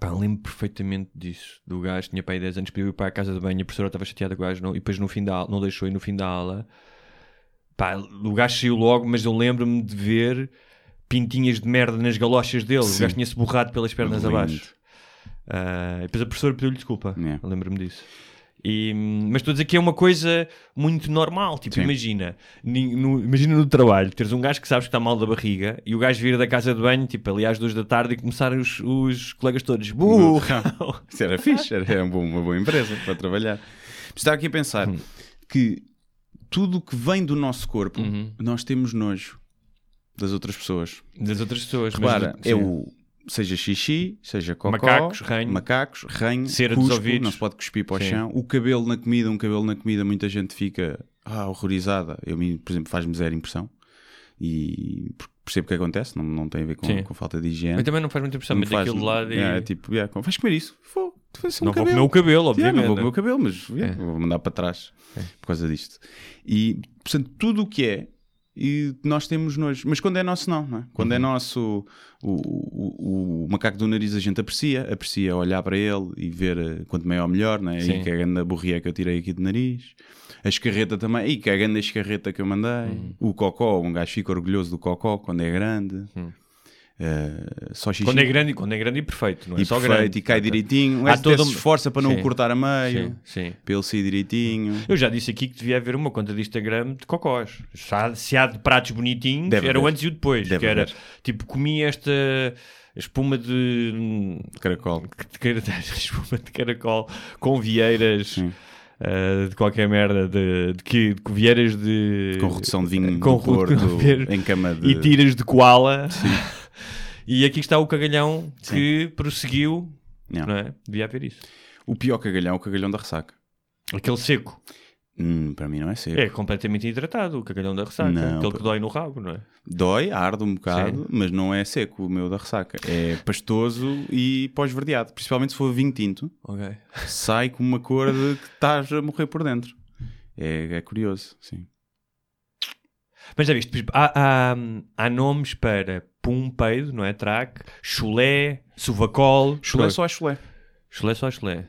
pá, lembro perfeitamente disso. Do gajo, tinha pá, aí 10 anos, pediu ir para a casa de banho, a professora estava chateada com o gajo, não, e depois no fim da aula, não deixou, e no fim da aula, pá, o gajo saiu logo, mas eu lembro-me de ver pintinhas de merda nas galochas dele. Sim. O gajo tinha-se borrado pelas pernas Lindo. abaixo. E depois a professora pediu-lhe desculpa. Yeah. Eu Lembro-me disso. E, mas estou a dizer que é uma coisa muito normal. Tipo, Sim. imagina, no, imagina no trabalho, teres um gajo que sabes que está mal da barriga e o gajo vir da casa de banho, tipo, ali às duas da tarde e começarem os, os colegas todos, burra! Isso era fixe, era, uma, boa, uma boa empresa para trabalhar. Mas Estava aqui a pensar Hum. que tudo o que vem do nosso corpo, Uhum. nós temos nojo das outras pessoas. Das outras pessoas. mas Repara, do- é o seja xixi, seja cocó, Macacos, ranho. macacos, ranho, Cera dos cuspo, ouvidos. não se pode cuspir para o Sim. chão. O cabelo na comida, um cabelo na comida, muita gente fica ah, horrorizada. Eu, por exemplo, faz-me zero impressão. E percebo o que acontece, não, não tem a ver com, com falta de higiene. Mas também não faz muita impressão, meter faz- aquilo de lado e... yeah, é tipo, yeah, vais comer isso? Vou, tu não vou comer o cabelo, Yeah, obviamente. não vou comer o cabelo, mas yeah, É. vou mandar para trás por causa disto. E, portanto, tudo o que é, e nós temos nojo. Mas quando é nosso, não, não é? Quando é Uhum. nosso, o, o, o macaco do nariz a gente aprecia, aprecia olhar para ele e ver eh, quanto maior melhor, não é? Sim. E que é a grande borria que eu tirei aqui do nariz. A escarreta também, e que é a grande escarreta que eu mandei. Uhum. O cocó, um gajo fica orgulhoso do cocó quando é grande. Eh, só xixi. Quando é grande, quando é grande e perfeito, não é e só perfeito, grande. e cai direitinho. Há todo se esforça para não Sim. o cortar a meio, Sim, sim. para ele sair direitinho. Eu já disse aqui que devia haver uma conta de Instagram de cocós. Se há, se há de pratos bonitinhos, Deve era o antes e o depois. Deve que era haver. tipo, comi esta espuma de. Caracol. espuma de caracol com vieiras. Sim. uh, de qualquer merda, de, de, que, de vieiras de. Com redução de vinho com do Porto, com em cama de... E tiras de koala. e aqui está o cagalhão Sim. que prosseguiu. Não. Não é? Devia haver isso. O pior cagalhão é o cagalhão da ressaca. Aquele seco. Hum, para mim não é seco. É completamente hidratado, o cagalhão da ressaca. Não, aquele que dói no rabo, não é? Dói, arde um bocado, Sim. mas não é seco o meu da ressaca. É pastoso e pós-verdeado. Principalmente se for vinho tinto, Ok. sai com uma cor de que estás a morrer por dentro. É, é curioso, sim. Mas já viste, há, há, há nomes para pum, peido, não é? Traque, chulé, suvacol. Chulé só é chulé, Chulé só chulé.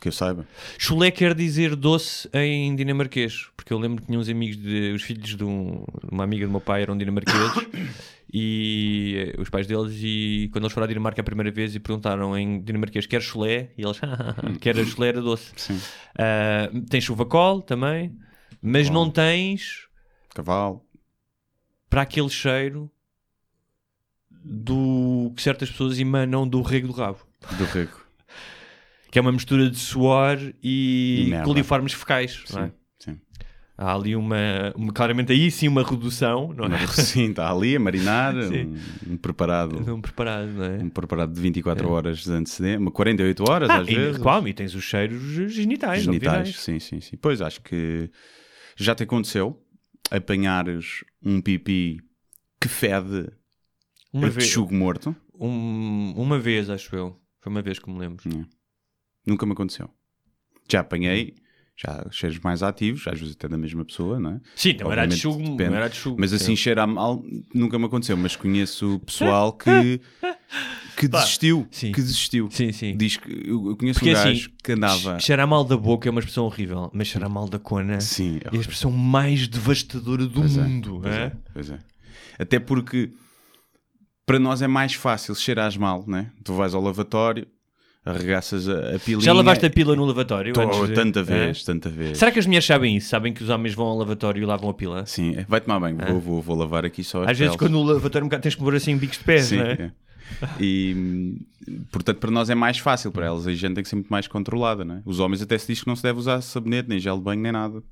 que eu saiba. Chulé quer dizer doce em dinamarquês, porque eu lembro que tinha uns amigos, de, os filhos de, um- uma amiga do meu pai eram dinamarqueses e eh, os pais deles e quando eles foram à Dinamarca a primeira vez e perguntaram em dinamarquês quer chulé e eles quer a chulé era doce Sim. Ah, tens chuvacol também mas não tens Cavalo. para aquele cheiro do que certas pessoas emanam do rego do rabo Do rego. que é uma mistura de suor e, E coliformes fecais é? Sim. Sim. há ali uma, uma- claramente aí sim uma redução não é? Sim, está ali a marinar, um, um preparado. não preparado não é? Um preparado de 24 horas de antecedência, 48 horas Ah, às e, vezes. claro, e tens os cheiros genitais, genitais. obviamente. Sim, sim, sim. Pois acho que já te aconteceu apanhares um pipi que fede Uma a vez, texugo morto. um- uma vez, acho eu. Foi uma vez que me lembro. Nunca me aconteceu. Já apanhei, já cheiros mais ativos, às vezes até da mesma pessoa, não é? Sim, também era de chugo, não era de chugo. Mas assim, cheira mal, nunca me aconteceu. Mas conheço pessoal que, que Pá, desistiu. sim. Que desistiu. Sim, sim. Diz que eu eu conheço Porque um gajo assim, que andava. Cheirar mal da boca é uma expressão horrível, mas cheirar mal da cona Sim, é a expressão mais devastadora do Pois é, mundo. pois é? é, pois é. Até porque para nós é mais fácil cheirares mal, né? Tu vais ao lavatório, arregaças a, a pilinha. Já lavaste a pila no lavatório? Tô- de- tanta é? vez, tanta vez. Será que as mulheres sabem isso? Sabem que os homens vão ao lavatório e lavam a pila? Sim, é, vai tomar banho. Vou, vou, vou lavar aqui só Às vezes, peles. quando o lavatório é tens que pôr assim bicos de pés, Sim, não é? é. E portanto, para nós é mais fácil, para elas a higiene tem que ser muito mais controlada, né? Os homens até se diz que não se deve usar sabonete, nem gel de banho, nem nada,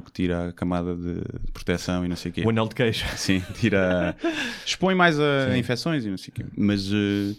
porque tira a camada de proteção e não sei o quê. O anel de queijo. Sim, tira. expõe mais a infecções e não sei o quê. Mas eh,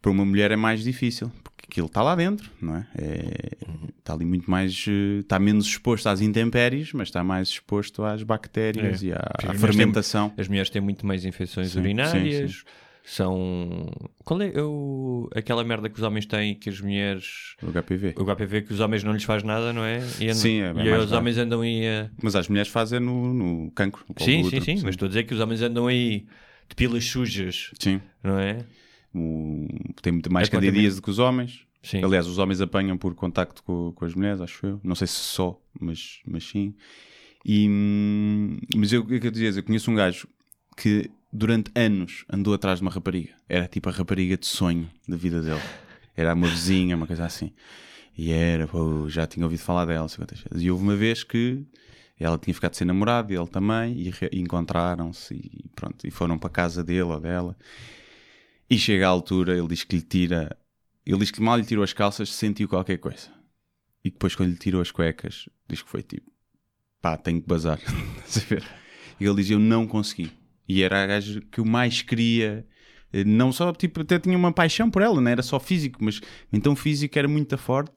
para uma mulher é mais difícil, porque aquilo está lá dentro, não é? É- Está ali muito mais. eh, Está menos exposto às intempéries, mas está mais exposto às bactérias É. e à, Sim, à fermentação. As mulheres têm muito mais infecções Sim, urinárias. sim, São. Qual é o... aquela merda que os homens têm que as mulheres. O HPV. O HPV que os homens não lhes faz nada, não é? E, andam- Sim, é- é e mais os homens andam aí a. Mas as mulheres fazem no, no cancro. no Sim, sim, útero, sim, mas estou a dizer que os homens andam aí de pilas sujas, Sim. não é? O- tem muito mais É candidíase do que os homens. Sim. Aliás, os homens apanham por contacto com, com as mulheres, acho eu. Não sei se só, mas, mas sim. E, hum, mas eu, o que é eu dizia? Eu conheço um gajo que durante anos andou atrás de uma rapariga. Era tipo a rapariga de sonho da vida dele. Era uma vizinha, uma coisa assim. E era, pô, já tinha ouvido falar dela. E houve uma vez que ela tinha ficado sem namorado e ele também, e, e encontraram-se e pronto, e foram para a casa dele ou dela. E chega à altura, ele diz que lhe tira, ele diz que mal lhe tirou as calças, sentiu qualquer coisa. E depois, quando lhe tirou as cuecas, diz que foi tipo, pá, tenho que bazar. E ele diz: Eu não consegui. E era a gaja que eu mais queria, eh, não só, tipo, até tinha uma paixão por ela, não era só físico, mas então físico era muito forte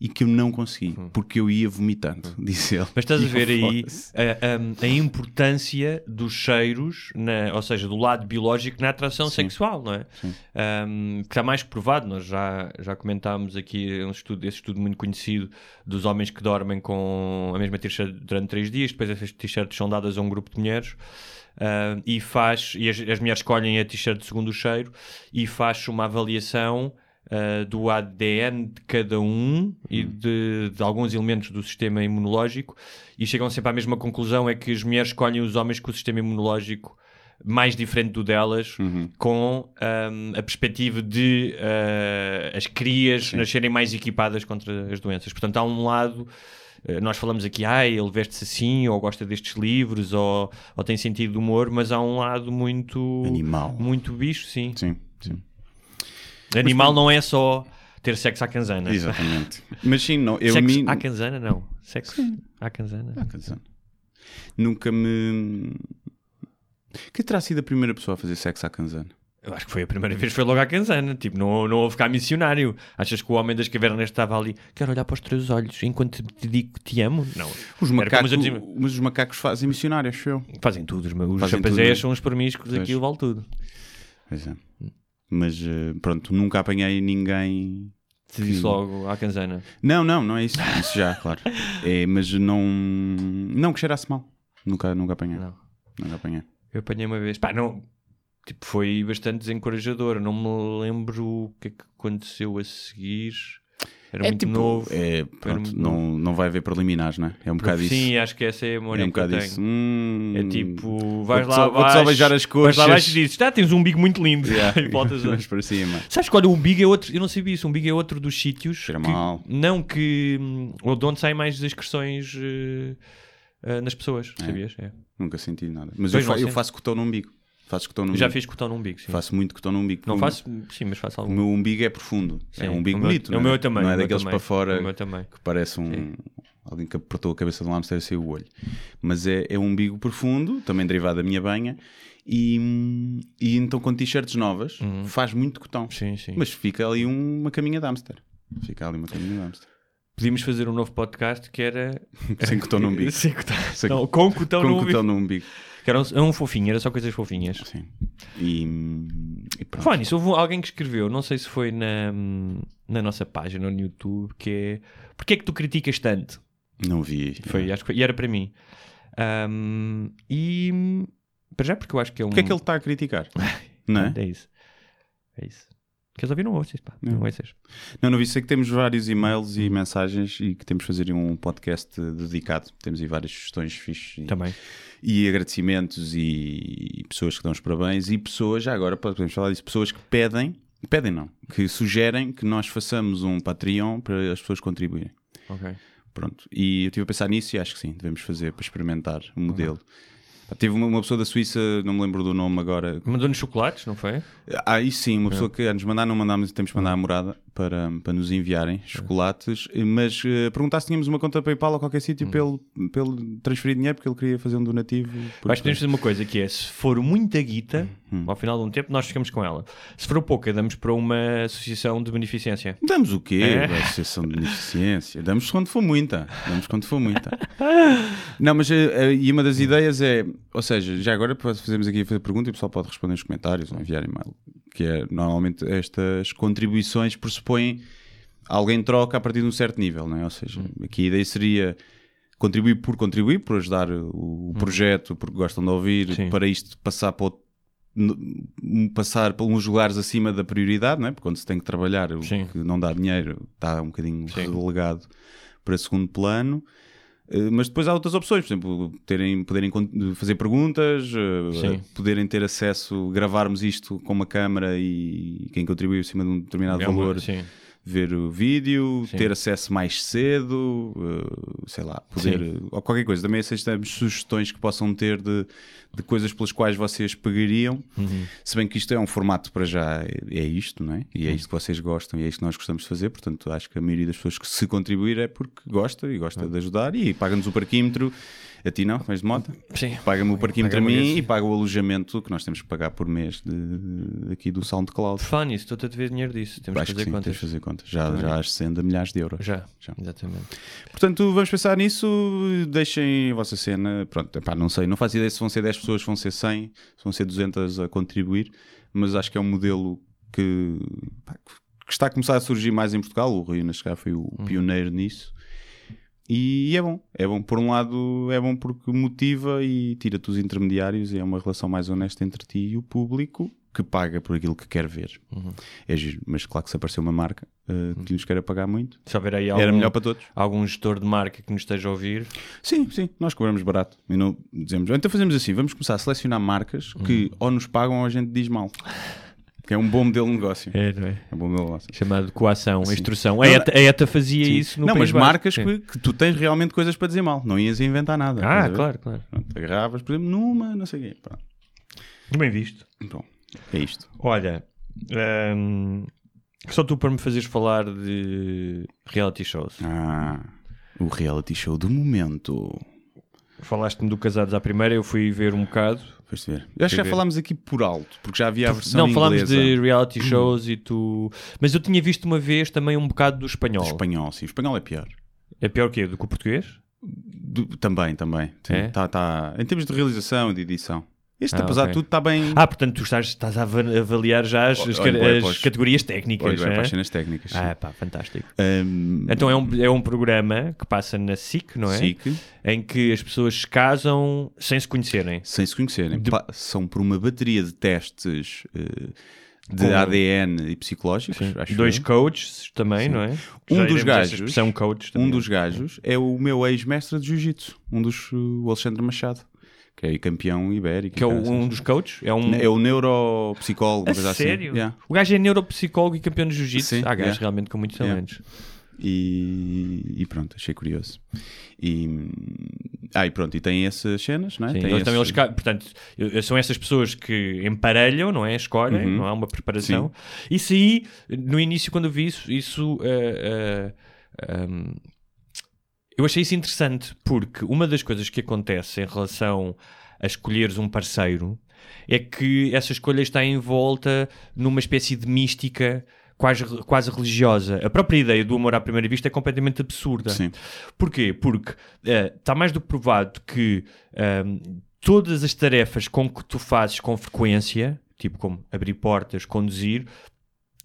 e que eu não consegui, porque eu ia vomitando, disse ele. Mas estás a ver aí a, a- a importância dos cheiros, na- ou seja, do lado biológico na atração sexual, não é? Um, que está mais que provado. Nós já, já comentámos aqui um estudo, esse estudo muito conhecido dos homens que dormem com a mesma t-shirt durante três dias, depois essas t-shirts são dadas a um grupo de mulheres. Uh, e faz e as, as mulheres escolhem a t-shirt segundo o cheiro e faz uma avaliação uh, do ADN de cada um e de, de alguns elementos do sistema imunológico e chegam sempre à mesma conclusão é que as mulheres escolhem os homens com o sistema imunológico mais diferente do delas com um, a perspectiva de uh, as crias nascerem mais equipadas contra as doenças. Portanto, há um lado nós falamos aqui, ah, ele veste-se assim, ou gosta destes livros, ou, ou tem sentido de humor, mas há um lado muito Animal. muito bicho, sim. Sim, sim. Animal não é só ter sexo à canzana. Exatamente. Mas sim, não, eu Sexo mim... à canzana, não. Sexo à canzana. Ah, canção. Nunca me. Que terá sido a primeira pessoa a fazer sexo à canzana? Eu acho que foi a primeira vez que foi logo à canzana. Tipo, não, não houve cá missionário. Achas que o homem das cavernas estava ali? Quero olhar para os teus olhos enquanto te digo que te amo? Não. Os macacos, dizia- mas os macacos fazem missionário, acho eu. Fazem tudo. Os, os Fazem são os permiscos, Pois. aquilo vale tudo. Pois é. Mas eh, pronto, nunca apanhei ninguém. Te disse logo à canzana. Não, não, não é isso. Isso já, claro. É, mas não. Não que cheirasse mal. Nunca, nunca apanhei. Não. Nunca apanhei. Eu apanhei uma vez. Pá, não. Tipo, foi bastante desencorajador. Não me lembro o que é que aconteceu a seguir. Era é muito tipo, novo. é, pronto, muito não, não vai haver preliminares, não é? É um bocado isso. Sim, acho que essa é a memória é um que eu tenho. Hum, É tipo, vais vou-te lá só, vou-te abaixo, só beijar as vais lá coxas. abaixo e dizes, tá, tens um umbigo muito lindo. Yeah. e voltas a... Vais para cima. Sabes que olha, o umbigo é outro, eu não sabia isso, o umbigo é outro dos sítios Cheira que- mal. não que hum, ou de onde saem mais excreções eh, eh, nas pessoas, sabias? É. Nunca senti nada. Mas Pois eu, fa- eu faço cotão no umbigo. Faço cotão no Já umbigo. fiz cotão no umbigo, sim. Faço muito cotão no umbigo. Não O- faço, sim, mas faço O algum. meu umbigo é profundo. Sim, é um umbigo o bonito. o não é? meu também, Não é o daqueles para fora O que parece um. Alguém que apertou a cabeça de um hamster e saiu o olho. Mas é, é um umbigo profundo, também derivado da minha banha. E, e então com t-shirts novas faz muito cotão. Uhum. Sim, sim. Mas fica ali uma caminha de hamster. Fica ali uma caminha de hamster. Podíamos fazer um novo podcast que era. Sem cotão no umbigo. Sem cotão. Sem- Não, com cotão com no cotão umbigo. no umbigo. Que era um, era um fofinho, era só coisas fofinhas. Sim. E, e pronto. Falar nisso, houve alguém que escreveu, não sei se foi na, na nossa página no YouTube, que é Porquê é que tu criticas tanto? Não vi. Foi, acho que foi, e era para mim. Ahm, e para já, porque eu acho que é um. O que é que ele está a criticar? Não é? É isso. É isso. Queres ouvir? Não ouças, pá. Não, Não. ouças. Não, não vi. Sei que temos vários e-mails e mensagens e que temos de fazer um podcast dedicado. Temos aí várias sugestões fixes e, Também. e agradecimentos e, e pessoas que dão os parabéns e pessoas, já agora podemos falar disso, pessoas que pedem, pedem não, que sugerem que nós façamos um Patreon para as pessoas contribuírem. Ok. Pronto. E eu estive a pensar nisso e acho que sim, devemos fazer para experimentar o modelo. Teve uma, uma pessoa da Suíça, não me lembro do nome agora, Mandou-nos chocolates, não foi? ah, aí sim, uma pessoa que a nos mandar, não mandámos, temos que mandar a morada para, para nos enviarem chocolates, mas uh, perguntar se tínhamos uma conta PayPal ou qualquer sítio para, ele, para ele transferir dinheiro porque ele queria fazer um donativo. Acho que porque- podemos fazer uma coisa que é, se for muita guita, Hum. ao final de um tempo, nós ficamos com ela. Se for pouca, damos para uma associação de beneficência. Damos o quê? É. A Associação de Beneficência. Damos quando for muita. Damos quando for muita. Não, mas eh, eh, e uma das ideias é, ou seja, já agora fazemos aqui a pergunta e o pessoal pode responder nos comentários ou enviar e-mail, que é normalmente estas contribuições pressupõem alguém troca a partir de um certo nível, não é? Ou seja, aqui a ideia seria contribuir por contribuir, por ajudar o o projeto, porque gostam de ouvir, Sim. para isto passar para passar para uns lugares acima da prioridade, não é? Porque quando se tem que trabalhar, o Sim. que não dá dinheiro está um bocadinho Sim. relegado para segundo plano. Eh, Mas depois há outras opções, por exemplo, terem, poderem fazer perguntas, eh, Sim. poderem ter acesso, gravarmos isto com uma câmara e quem contribuiu acima de um determinado É uma- valor Sim. ver o vídeo, Sim. ter acesso mais cedo, eh, sei lá, poder, ou qualquer coisa. Também aceitamos sugestões que possam ter de, de coisas pelas quais vocês pagariam. Uhum. Se bem que isto é um formato para já, é, isto, não é? E é isto que vocês gostam e é isto que nós gostamos de fazer. Portanto, acho que a maioria das pessoas que se contribuir é porque gosta e gosta de ajudar e paga-nos o parquímetro. A ti não, vais de moto? Sim. Paga-me o parquímetro a Paga-me mim e paga o alojamento que nós temos que pagar por mês de, aqui do SoundCloud. Falar nisso, estou-te a dever dinheiro disso. Temos Acho que que fazer sim, contas. temos de fazer contas. Já, já ascende a milhares de euros. Já. Já. exatamente. Portanto, vamos pensar nisso. Deixem a vossa cena. Pronto, epá, não sei, não faço ideia se vão ser 10 pessoas, vão ser 100, se vão ser 200 a contribuir, mas acho que é um modelo que, pá, que está a começar a surgir mais em Portugal. O Rui Nascar foi o pioneiro nisso. E é bom, é bom. Por um lado, é bom porque motiva e tira-te os intermediários e é uma relação mais honesta entre ti e o público que paga por aquilo que quer ver. É giro, mas claro que se aparecer uma marca eh, que nos queira pagar muito, Se houver aí algum, era melhor para todos. algum gestor de marca que nos esteja a ouvir, Sim, sim, nós cobramos barato. E não dizemos, então fazemos assim, vamos começar a selecionar marcas que ou nos pagam ou a gente diz mal. Que é um bom modelo de negócio. é, não é? É um bom modelo de negócio. chamado coação, Sim. instrução. Não, a, ETA, a ETA fazia Sim. isso no não, mas marcas que, que tu tens realmente coisas para dizer mal. Não ias inventar nada. Ah, claro, claro. Pronto, agarravas, por exemplo, numa, não sei o quê. Pronto. Bem visto. Bom, é isto. Olha, hum, só tu para me fazeres falar de reality shows. Ah, o reality show do momento. Falaste-me do Casados à Primeira, eu fui ver um bocado. Foste ver. Eu acho que já ver. falámos aqui por alto, porque já havia a versão Não, falámos inglesa. de reality shows e tu. Mas eu tinha visto uma vez também um bocado do espanhol. Do espanhol, sim. O espanhol é pior. É pior que do que o português? Do- também, também. Sim, É? tá, tá. Em termos de realização e de edição. Este, Ah, apesar de tudo, está bem. Ah, portanto, tu estás, estás a ava- avaliar já as, as, Olha, as categorias técnicas. Olha, é? para as cenas técnicas. sim. Ah, pá, fantástico. Ahm, Então é um, é um programa que passa na SIC, não é? SIC, Em que as pessoas se casam sem se conhecerem. sem se conhecerem. De- Passam por uma bateria de testes eh, de Com- ADN e psicológicos, Dois eu. coaches também, não é? Um dos gajos- coach Um também. dos gajos é o meu ex-mestre de Jiu-Jitsu, um dos, uh, o Alexandre Machado, que é campeão ibérico. Que é o- um dos coaches? É um... É o neuropsicólogo, A coisa sério? assim. Yeah. O gajo é neuropsicólogo e campeão de jiu-jitsu. Sim, Há gajos yeah. realmente com muitos Yeah. talentos. E, e pronto, achei curioso. E, ah, e pronto, e tem essas cenas, não é? Sim, tem também, esse- eles, portanto, são essas pessoas que emparelham, não é? Escolhem, Uhum. não há uma preparação. Isso aí, no início, quando eu vi isso, isso eh, eh, um, eu achei isso interessante porque uma das coisas que acontece em relação a escolheres um parceiro é que essa escolha está envolta numa espécie de mística quase, quase religiosa. A própria ideia do amor à primeira vista é completamente absurda. Sim. Porquê? Porque está mais do que provado que ahm, todas as tarefas com que tu fazes com frequência, tipo como abrir portas, conduzir,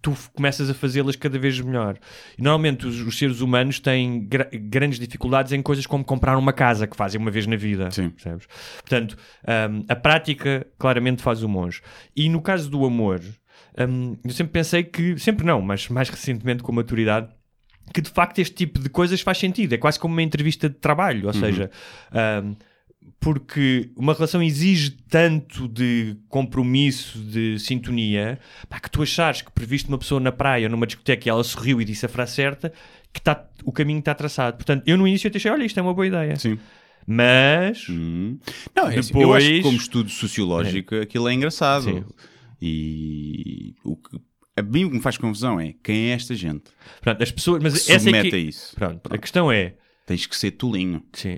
tu começas a fazê-las cada vez melhor. E normalmente os, os seres humanos têm gra- grandes dificuldades em coisas como comprar uma casa, que fazem uma vez na vida. Sim. Percebes? Portanto, ahm, a prática claramente faz o monge. E no caso do amor, ahm, eu sempre pensei que, sempre não, mas mais recentemente com a maturidade, que de facto este tipo de coisas faz sentido. É quase como uma entrevista de trabalho, ou seja, ahm, porque uma relação exige tanto de compromisso, de sintonia, pá, que tu achares que previste uma pessoa na praia ou numa discoteca e ela sorriu e disse a frase certa, que tá, o caminho está traçado. Portanto, eu no início até achei, olha, isto é uma boa ideia. Sim. Mas, Hum. Não, é assim, eu acho que Depois- como estudo sociológico aquilo é engraçado. Sim. E o que, a mim o que me faz confusão é quem é esta gente pronto, as pessoas... Mas essa é que... a isso. Pronto, a questão é... Tens que ser tolinho. Sim.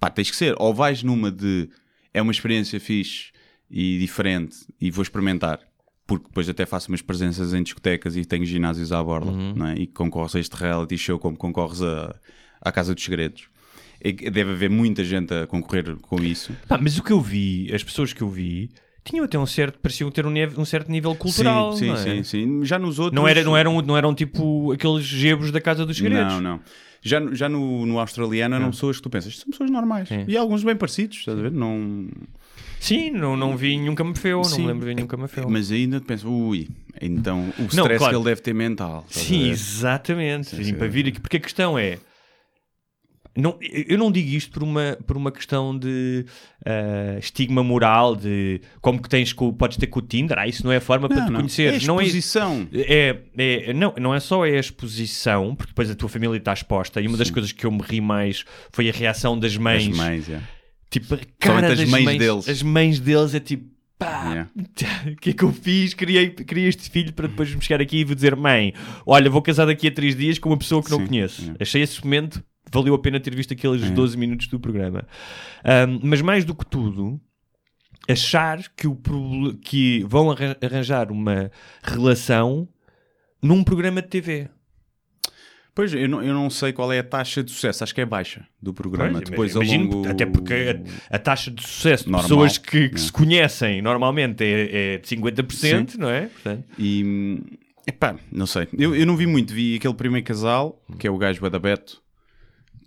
Pá, tens que ser. Ou vais numa de é uma experiência fixe e diferente e vou experimentar. Porque depois até faço umas presenças em discotecas e tenho ginásios à borda, Uhum. não é? E concorres a este reality show como concorres a, à Casa dos Segredos. Deve haver muita gente a concorrer com isso. Pá, mas o que eu vi, as pessoas que eu vi, tinham até um certo, pareciam ter um, um certo nível cultural, sim, sim, não é? sim, sim. Já nos outros. Não, era, não, eram, não eram tipo aqueles gebros da Casa dos Segredos. Não, não. Já, no- já no, no australiano eram pessoas que tu pensas, são pessoas normais. Sim. E alguns bem parecidos, estás a ver? Não... Sim, não, não vi nenhum camafeu, não me lembro de nenhum camafeu. Mas ainda te pensas, ui, então o stress claro. que ele deve ter mental. Sim, exatamente. Sim, sim. para vir aqui, porque a questão é. Não, eu não digo isto por uma, por uma questão de ah, estigma moral, de como que tens com, podes ter com o Tinder, ah, isso não é a forma para Não, te não. conhecer. É não é, exposição. É, é- não, não é só a exposição, porque depois a tua família está exposta, e uma das coisas que eu me ri mais foi a reação das mães. As mães, é. Tipo, a cara as das mães mães deles. As mães deles é tipo, pá, Yeah. o que é que eu fiz? Criei, criei este filho para depois me chegar aqui e vou dizer, mãe, olha, vou casar daqui a três dias com uma pessoa que não Sim, conheço. yeah. Achei esse momento, valeu a pena ter visto aqueles É. 12 minutos do programa. Ahm, mas mais do que tudo, achar que, o, que vão arran- arranjar uma relação num programa de TV. Pois, eu não, eu não sei qual é a taxa de sucesso, acho que é baixa do programa. Pois, Depois, imagino, longo... Até porque a, a taxa de sucesso de Normal, pessoas que, que né? se conhecem normalmente é, é de 50%, não é? Portanto, E, epá, não sei. Eu, eu não vi muito, vi aquele primeiro casal, que é o gajo Badabeto,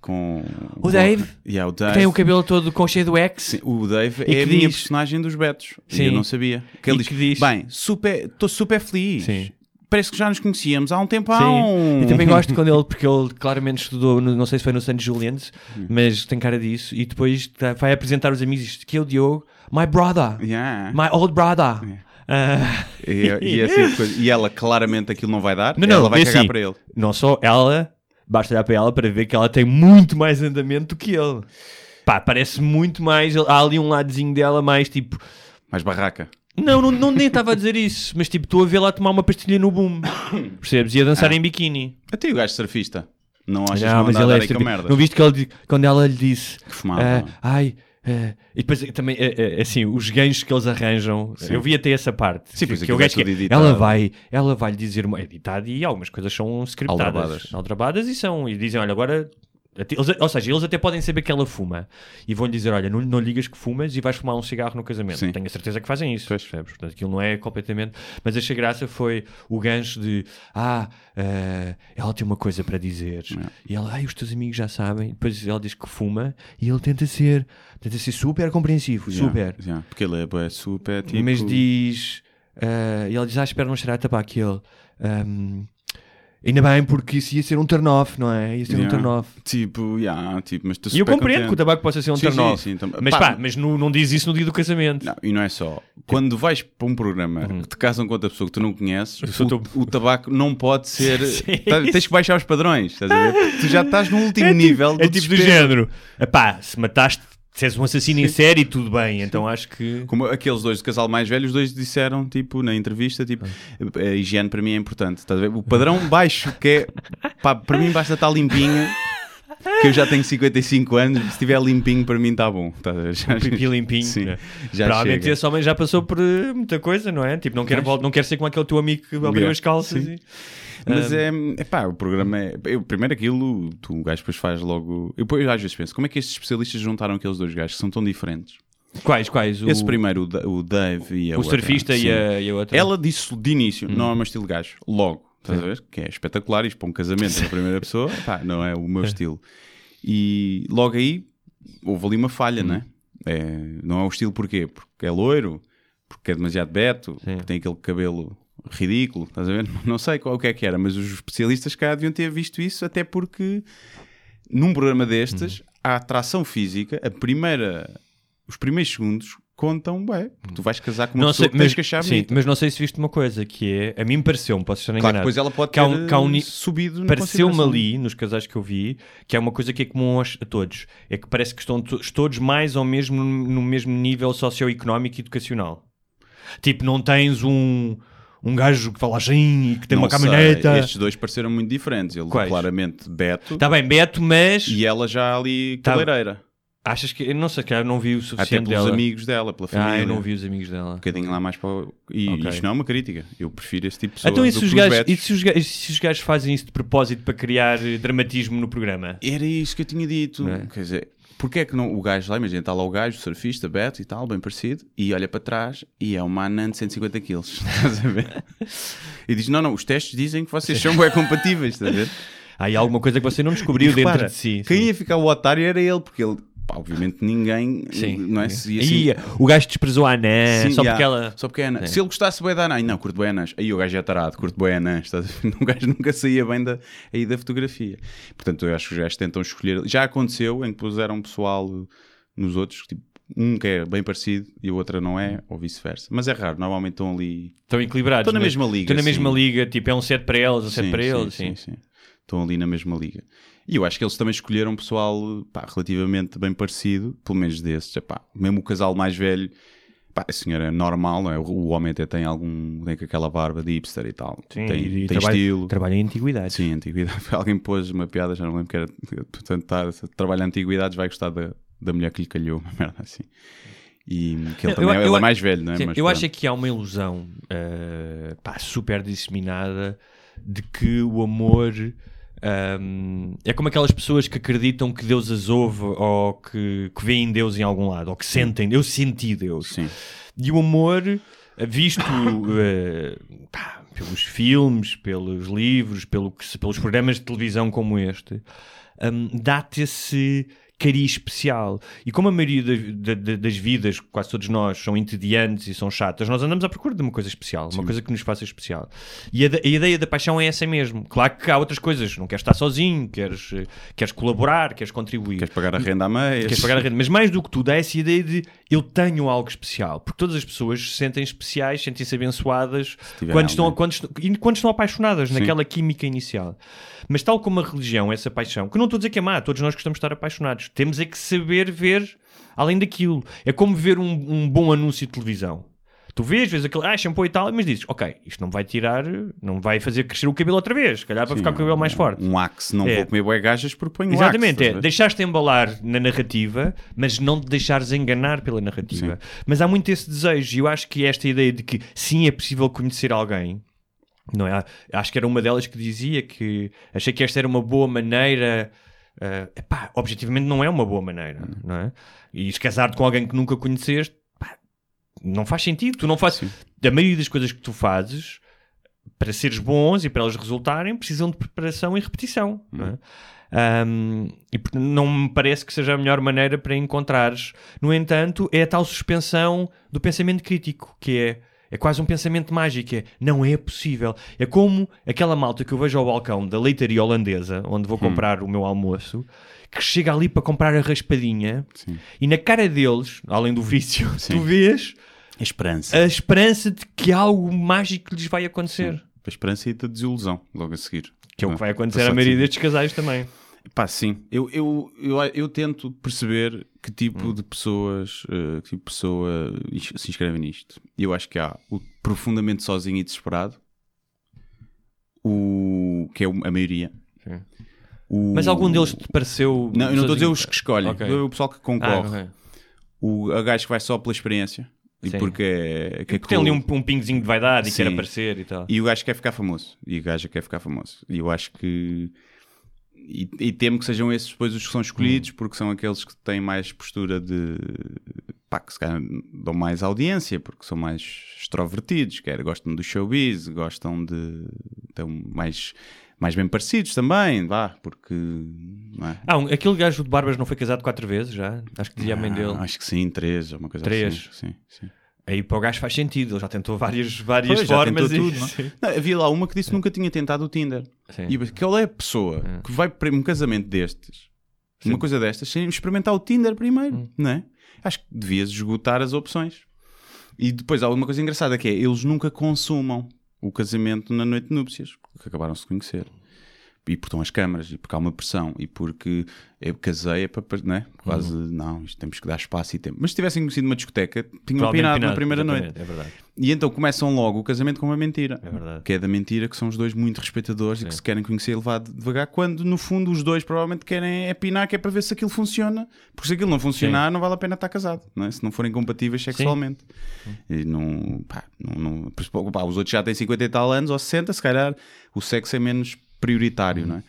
com... O Dave? Yeah, o que Dave. tem o cabelo todo com cheio do X. Sim, o Dave é a que minha diz- personagem dos Betos. E Sim. eu não sabia. Que ele diz, que diz- bem, super, estou super feliz. Sim. Parece que já nos conhecíamos há um tempo. Sim. E também gosto quando ele, porque ele claramente estudou, no- não sei se foi no St. Julian's, Hum. mas tem cara disso, e depois tá- vai apresentar os amigos, aqui é o Diogo, my brother, Yeah. my old brother. Ah, E, e, é assim, e ela claramente aquilo não vai dar. Não, não, ela vai é cagar assim. para ele. não só ela, basta olhar para ela para ver que ela tem muito mais andamento do que ele. Pá, parece muito mais. Há ali um ladozinho dela mais tipo. Mais barraca. Não, não, não nem estava a dizer isso, mas tipo, estou a vê-la a tomar uma pastilha no boom. Percebes? E a dançar Ah. em biquíni. Até o gajo surfista. Não achas Não, que não mas ele é merda? Não viste que ele, quando ela lhe disse Que fumava. ah, ai, ah, e depois eh, também eh, eh, assim, os ganchos que eles arranjam, eu vi até essa parte. Sim, que, pois que é tudo que- ela vai, ela vai lhe dizer uma editado e algumas coisas são scriptadas, Aldrabadas. aldrabadas e são e dizem, olha, agora eles- ou seja, eles até podem saber que ela fuma e vão lhe dizer: Olha, não, não ligas que fumas e vais fumar um cigarro no casamento. Sim. Tenho a certeza que fazem isso. Percebes? Portanto, aquilo não é completamente. Mas achei graça foi o gancho de: Ah, eh, ela tem uma coisa para dizer. E ela, ai, os teus amigos já sabem. Depois ela diz que fuma e ele tenta ser, tenta ser super compreensivo, Yeah, super. yeah, porque ele é super tipo. Mas diz. ah, e ele diz: Ah, espero não cheirar tabaco. E ele. ahm, Ainda bem, porque isso ia ser um turn-off, não é? Ia ser um Yeah. turn-off. Tipo, yeah, tipo, mas E eu compreendo que o contente. tabaco possa ser um turn-off. tam- Mas pá, pá, mas não, não diz isso no dia do casamento. Não, e não é só. Quando vais para um programa que te casam com outra pessoa que tu não conheces, Uhum. o, o tabaco não pode ser. Tá- tens que baixar os padrões, estás a ver? Tu já estás no último nível do É tipo do desespero. género. Epá, se mataste, se és um assassino em série, tudo bem. Então acho que. Como aqueles dois de casal mais velho, os dois disseram, tipo, na entrevista, tipo, a higiene para mim é importante. Estás a ver? O padrão baixo, que é, pá, para mim basta estar limpinho, que eu já tenho 55 anos, se estiver limpinho para mim está bom. Ver? Já- Pipi limpinho. Sim, né? já Provavelmente chega. esse homem já passou por eh, muita coisa, não é? Tipo, não quer, não quer ser como aquele teu amigo que abriu Yeah. as calças. Sim. E... Mas Um, é, é pá, o programa é. Eu, primeiro aquilo, tu, o gajo depois faz logo. Eu, depois às vezes penso, como é que estes especialistas juntaram aqueles dois gajos que são tão diferentes? Quais, quais? O, Esse primeiro, o, Da- o Dave e a o outra, surfista sim. e a, e a outra. Ela disse de início, não é o meu estilo de gajo, logo, estás a ver? Que é espetacular, isto para um casamento da primeira pessoa, pá, não é o meu estilo. E logo aí houve ali uma falha, não é? É, Não é o estilo porquê? Porque é loiro, porque é demasiado beto, porque tem aquele cabelo ridículo, estás a ver? Não sei qual o que é que era, mas os especialistas cá deviam ter visto isso, até porque num programa destes, a atração física, a primeira, os primeiros segundos contam, bem, tu vais casar com uma não pessoa sei, que mas, que achar sim, mas não sei se viste uma coisa que é. A mim pareceu-me, posso estar Claro, enganado. depois ela pode que ter um- que um subido Pareceu-me ali, nos casais que eu vi, que é uma coisa que é comum aos- a todos. É que parece que estão to- todos mais ou mesmo no mesmo nível socioeconómico e educacional. Tipo, não tens um, um gajo que fala assim e que tem Não uma caminhoneta. Estes dois pareceram muito diferentes. Ele Quais? claramente Beto Está bem, Beto, mas e ela já ali Tá- cabeleireira. achas que. Eu não sei, cara, não vi o Até suficiente pelos dela. amigos dela, pela família. Ah, eu não vi os amigos dela. Um bocadinho lá mais para. o- E Ok. isto não é uma crítica. Eu prefiro esse tipo de pessoa. Então, e se, os os gajos, e se os gajos- se os gajos fazem isso de propósito para criar eh, dramatismo no programa? Era isso que eu tinha dito. É? Quer dizer, porque é que não, o gajo lá, imagina, está lá o gajo, o surfista, Beto e tal, bem parecido, e olha para trás e é uma anã de 150 quilos. Estás a ver? E diz: Não, não, os testes dizem que vocês são bem compatíveis. Estás a ver? Há aí alguma coisa que você não descobriu E dentro repara, de si. Quem sim. ia ficar o otário era ele, porque ele, pá, obviamente, ninguém, Sim. não é? Se ia assim- o gajo desprezou a Anã Sim, só porque ela. Só porque é anã. Se ele gostasse bem da anã, não, curto bem anãs. Aí o gajo é tarado, curto bem anãs. O gajo nunca saía bem da, aí da fotografia. Portanto, eu acho que os gajos tentam escolher. Já aconteceu em que puseram pessoal nos outros, tipo, um que é bem parecido e o outro não é, ou vice-versa. Mas é raro, normalmente estão ali. Estão equilibrados. Estão na mesma liga, Estão na mesma sim. liga, tipo, é um set para elas, um set para eles. Sim, sim, sim. Estão ali na mesma liga. E eu acho que eles também escolheram um pessoal pá, relativamente bem parecido, pelo menos desses. Epá, mesmo o casal mais velho, pá, a senhora é normal, não é? O homem até tem algum. tem aquela barba de hipster e tal. Sim, tem e tem trabalha- estilo. Trabalha em antiguidade. Sim, antiguidade. Alguém pôs uma piada, já não lembro que era. Portanto, tá, trabalha em antiguidades, vai gostar da, da mulher que lhe calhou, uma merda assim. E que ele Eu- também eu- ele eu- é mais velho, não é? Sim, Mas eu pronto. acho é que há uma ilusão eh, pá, super disseminada de que o amor ahm, é como aquelas pessoas que acreditam que Deus as ouve ou que, que veem Deus em algum lado ou que sentem, eu senti Deus. Sim. E o amor, visto eh, pá, pelos filmes, pelos livros, pelo que pelos programas de televisão como este, hum, dá-te esse cariz especial. E como a maioria das, da- das vidas, quase todos nós, são entediantes e são chatas, nós andamos à procura de uma coisa especial, uma coisa que nos faça especial. E a, a ideia da paixão é essa mesmo. Claro que há outras coisas, não queres estar sozinho, queres, queres colaborar, queres contribuir. Queres pagar a renda à meia? Queres pagar a renda. Mas mais do que tudo, há essa ideia de eu tenho algo especial. Porque todas as pessoas se sentem especiais, sentem-se abençoadas tiver quando estão, quando, e quando estão apaixonadas naquela química inicial. Mas tal como a religião, essa paixão, que não estou a dizer que é má, todos nós gostamos de estar apaixonados. Temos é que saber ver além daquilo. É como ver um, um bom anúncio de televisão. Tu vês, vês aquele, ah, shampoo e tal, mas dizes, ok, isto não vai tirar, não vai fazer crescer o cabelo outra vez, se calhar para Sim, ficar com o cabelo mais forte. Um axe, não É. vou comer bué gajas porque ponho um Exatamente, axe. é deixaste embalar na narrativa, mas não te deixares enganar pela narrativa. Mas há muito esse desejo, e eu acho que esta ideia de que sim é possível conhecer alguém, não é? Acho que era uma delas que dizia que achei que esta era uma boa maneira. Eh, epá, objetivamente não é uma boa maneira, não é? E casar-te com alguém que nunca conheceste, pá, não faz sentido. Tu não fazes. A maioria das coisas que tu fazes para seres bons e para elas resultarem precisam de preparação e repetição. Não é? Um, e não me parece que seja a melhor maneira para encontrares. No entanto, é a tal suspensão do pensamento crítico, que é É quase um pensamento mágico. É, não é possível. É como aquela malta que eu vejo ao balcão da leitaria holandesa, onde Hum. vou comprar o meu almoço, que chega ali para comprar a raspadinha e na cara deles, além do vício, Sim. tu vês A esperança. a esperança de que algo mágico lhes vai acontecer. A esperança e a desilusão logo a seguir. Que é o que vai acontecer à maioria sim. destes casais também. Pá, sim. Eu, eu, eu, eu tento perceber que tipo Hum. de pessoas uh, que tipo de pessoa se inscreve nisto. Eu acho que há o profundamente sozinho e desesperado, o que é o- a maioria. Sim. O- Mas algum deles te pareceu. Não, eu não estou a dizer os que escolhem, Ok. é o pessoal que Ah, concorre. ok. O a gajo que vai só pela experiência e Sim. porque é, que é tem ali um, um pingozinho de vaidade e quer Sim. aparecer e tal. E o gajo quer ficar famoso. E o gajo quer ficar famoso. E eu acho que. E, e temo que sejam esses depois os que são escolhidos, porque são aqueles que têm mais postura de. pá, que se calhar dão mais audiência, porque são mais extrovertidos, quer gostam do showbiz, gostam de. estão mais, mais bem parecidos também, vá, porque. Não é? Ah, um- aquele gajo de Barbas não foi casado quatro vezes já? Acho que dizia a mãe dele. Ah, Acho que sim, três, uma coisa Três. assim. Sim, sim. Aí para o gajo faz sentido, ele já tentou várias, várias Pois, formas. e- tudo, não é? Não, havia lá uma que disse que nunca tinha tentado o Tinder. Sim. E qual é a pessoa que vai para um casamento destes, uma coisa destas, sem experimentar o Tinder primeiro, Hum. não é? Acho que devias esgotar as opções. E depois há uma coisa engraçada que é, eles nunca consumam o casamento na noite de núpcias, porque acabaram de conhecer. E porque estão as câmaras, e porque há uma pressão, e porque eu casei, é para, não é? Quase, Uhum. não, isto temos que dar espaço e tempo. Mas se tivessem conhecido uma discoteca, tinham opinado na primeira noite. É verdade. E então começam logo o casamento com uma mentira. É verdade. Que é da mentira, que são os dois muito respeitadores e que se querem conhecer e levar devagar, quando no fundo os dois provavelmente querem é pinar, que é para ver se aquilo funciona. Porque se aquilo não funcionar, não vale a pena estar casado, não é? se não forem compatíveis sexualmente. E não, pá, não, não- pá, os outros já têm 50 e tal anos ou 60, se calhar o sexo é menos prioritário, não é?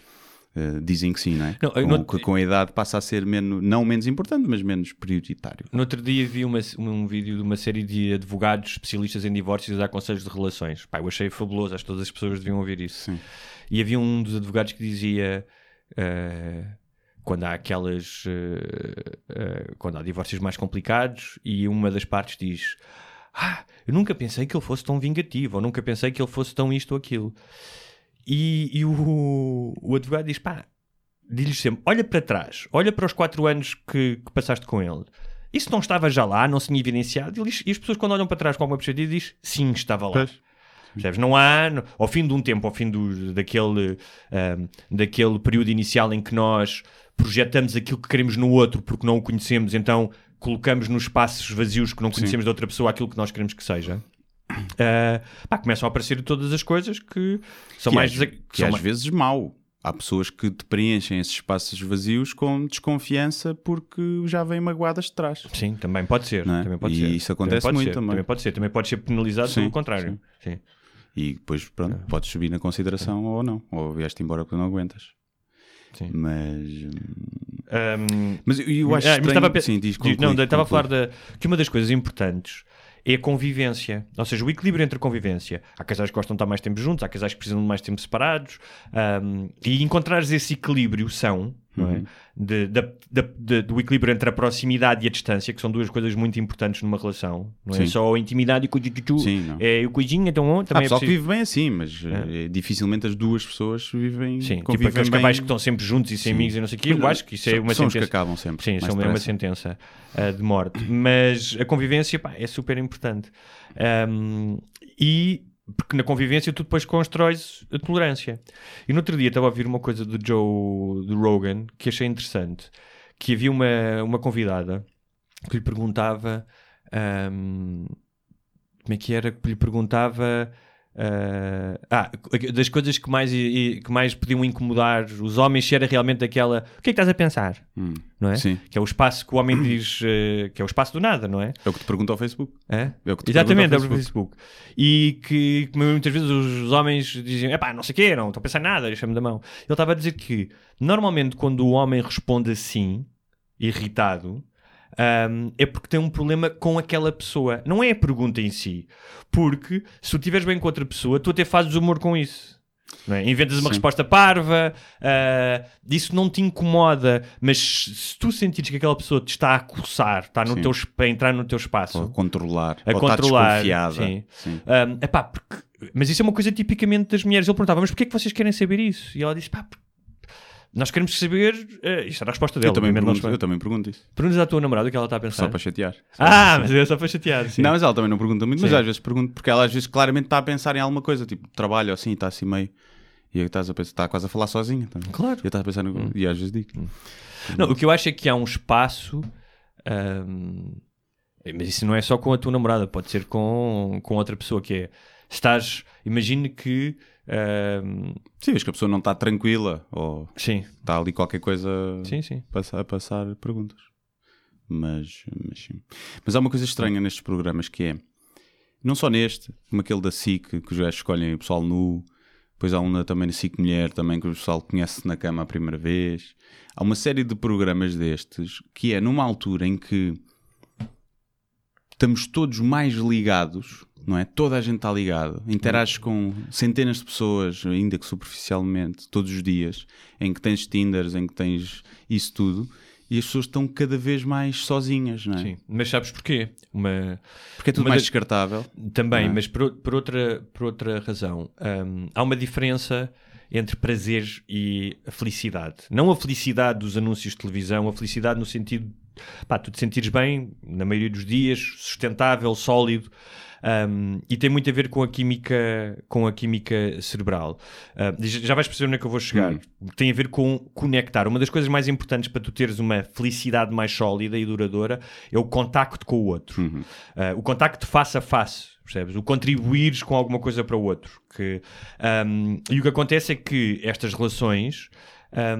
Eh, dizem que sim, não é? Não, com, não- com a idade passa a ser menos, não menos importante, mas menos prioritário. No outro dia vi uma- um vídeo de uma série de advogados especialistas em divórcios a dar conselhos de relações. Pá, eu achei fabuloso, acho que todas as pessoas deviam ouvir isso. Sim. E havia um dos advogados que dizia eh, quando há aquelas eh, quando há divórcios mais complicados e uma das partes diz ah, eu nunca pensei que ele fosse tão vingativo, ou nunca pensei que ele fosse tão isto ou aquilo. E, e o, o advogado diz: pá, diz-lhe sempre: olha para trás, olha para os quatro anos que, que passaste com ele. Isso não estava já lá, não se tinha evidenciado. E, diz- e as pessoas, quando olham para trás com alguma perspectiva, dizem: sim, estava lá. Pois. Percebes? Não há, ao fim de um tempo, ao fim do, daquele, ahm, daquele período inicial em que nós projetamos aquilo que queremos no outro porque não o conhecemos, então colocamos nos espaços vazios que não conhecemos de outra pessoa aquilo que nós queremos que seja. Ah, pá, começam a aparecer todas as coisas que são que mais. às, que são às mais- vezes mau. Há pessoas que te preenchem esses espaços vazios com desconfiança porque já vêm magoadas de trás. Sim, também pode ser. É? Também pode E ser. isso acontece pode muito ser, também. Também pode ser. Também pode ser penalizado Sim, pelo contrário. Sim. E depois, pronto, É. podes subir na consideração ou não. Ou vieste embora porque não aguentas. Sim. Mas, Ahm, mas eu, acho Ah, mas estranho... estava Sim, diz, conclui, não, estava a falar da, que uma das coisas importantes é a convivência. Ou seja, o equilíbrio entre a convivência. Há casais que gostam de estar mais tempo juntos, há casais que precisam de mais tempo separados. ahm, e encontrares esse equilíbrio são, Uhum. é? De- da- da- de- do equilíbrio entre a proximidade e a distância, que são duas coisas muito importantes numa relação. Não é Sim. só a intimidade e o. Sim. É o coisinho, então também é pessoal que preciso... vive bem assim, mas eh, dificilmente as duas pessoas vivem, Sim, tipo aqueles bem. casais que estão sempre juntos e sem Sim. amigos e não sei o quê. Eu acho que isso é uma são os que sentença. acabam sempre Sim, são é uma sentença ah, de morte. Mas a convivência pá, é super importante. Ahm, e porque na convivência tu depois constróis a tolerância. E no outro dia estava a ouvir uma coisa do Joe do Rogan que achei interessante. Que havia uma, uma convidada que lhe perguntava ahm, como é que era que lhe perguntava ah, ah, das coisas que mais, que mais podiam incomodar os homens era realmente aquela o que é que estás a pensar? Hum, Não é? Sim, Que é o espaço que o homem diz eh, que é o espaço do nada, não é? é o que te pergunta ao Facebook. É? É o que te Exatamente, é pergunta o ao Facebook. E que, que muitas vezes os homens dizem: epá, não sei o quê, não estou a pensar em nada, deixa-me da mão. Ele estava a dizer que normalmente quando o homem responde assim, irritado, ahm, é porque tem um problema com aquela pessoa. Não é a pergunta em si. Porque se tu estiveres bem com outra pessoa, tu até fazes humor com isso. Não é? Inventas uma Sim. resposta parva, ah, isso não te incomoda, mas se tu sentires que aquela pessoa te está a acossar, está no Sim. teu, para entrar no teu espaço, Ou a controlar. a ou está controlar. desconfiada. Sim. Sim. Um, epá, porque- mas isso é uma coisa tipicamente das mulheres. Ele perguntava, mas porquê é que vocês querem saber isso? E ela disse, pá, porque nós queremos saber. eh, isto era a resposta dela. Eu também, pergunto, eu também pergunto isso. Perguntas à tua namorada o que ela está a pensar. Só para chatear. Ah, mas é só para chatear. Sim. Não, mas ela também não pergunta muito, mas Sim. às vezes pergunto, porque ela às vezes claramente está a pensar em alguma coisa, tipo trabalho assim, está assim meio. E aí estás a pensar, está quase a falar sozinha. Também. Claro. E eu estava a pensar, no... e às vezes digo. Não, o que eu acho é que há um espaço. ahm, mas isso não é só com a tua namorada, pode ser com, com outra pessoa que é. Estás. Imagine que. ahm, Sim, vês que a pessoa não está tranquila ou sim, está ali qualquer coisa sim, sim. a passar perguntas. Mas, mas sim. Mas há uma coisa estranha nestes programas que é, não só neste, como aquele da SIC, que os gajos escolhem o pessoal nu, depois há um também na SIC Mulher, também que o pessoal conhece na cama a primeira vez. Há uma série de programas destes que é numa altura em que estamos todos mais ligados, não é? Toda a gente está ligado, interages com centenas de pessoas, ainda que superficialmente, todos os dias, em que tens Tinders, em que tens isso tudo, e as pessoas estão cada vez mais sozinhas, não é? sim. Mas sabes porquê? Uma, Porque é tudo mais das- descartável. Também, é? mas por, por outra, por outra razão. hum, há uma diferença entre prazer e a felicidade. Não a felicidade dos anúncios de televisão, a felicidade no sentido pá, tu te sentires bem, na maioria dos dias, sustentável, sólido. hum, e tem muito a ver com a química, com a química cerebral. Ah, já vais perceber onde é que eu vou chegar. Tem a ver com conectar. Uma das coisas mais importantes para tu teres uma felicidade mais sólida e duradoura é o contacto com o outro. Ah, o contacto face a face, percebes? O contribuires com alguma coisa para o outro. Que, ahm, e o que acontece é que estas relações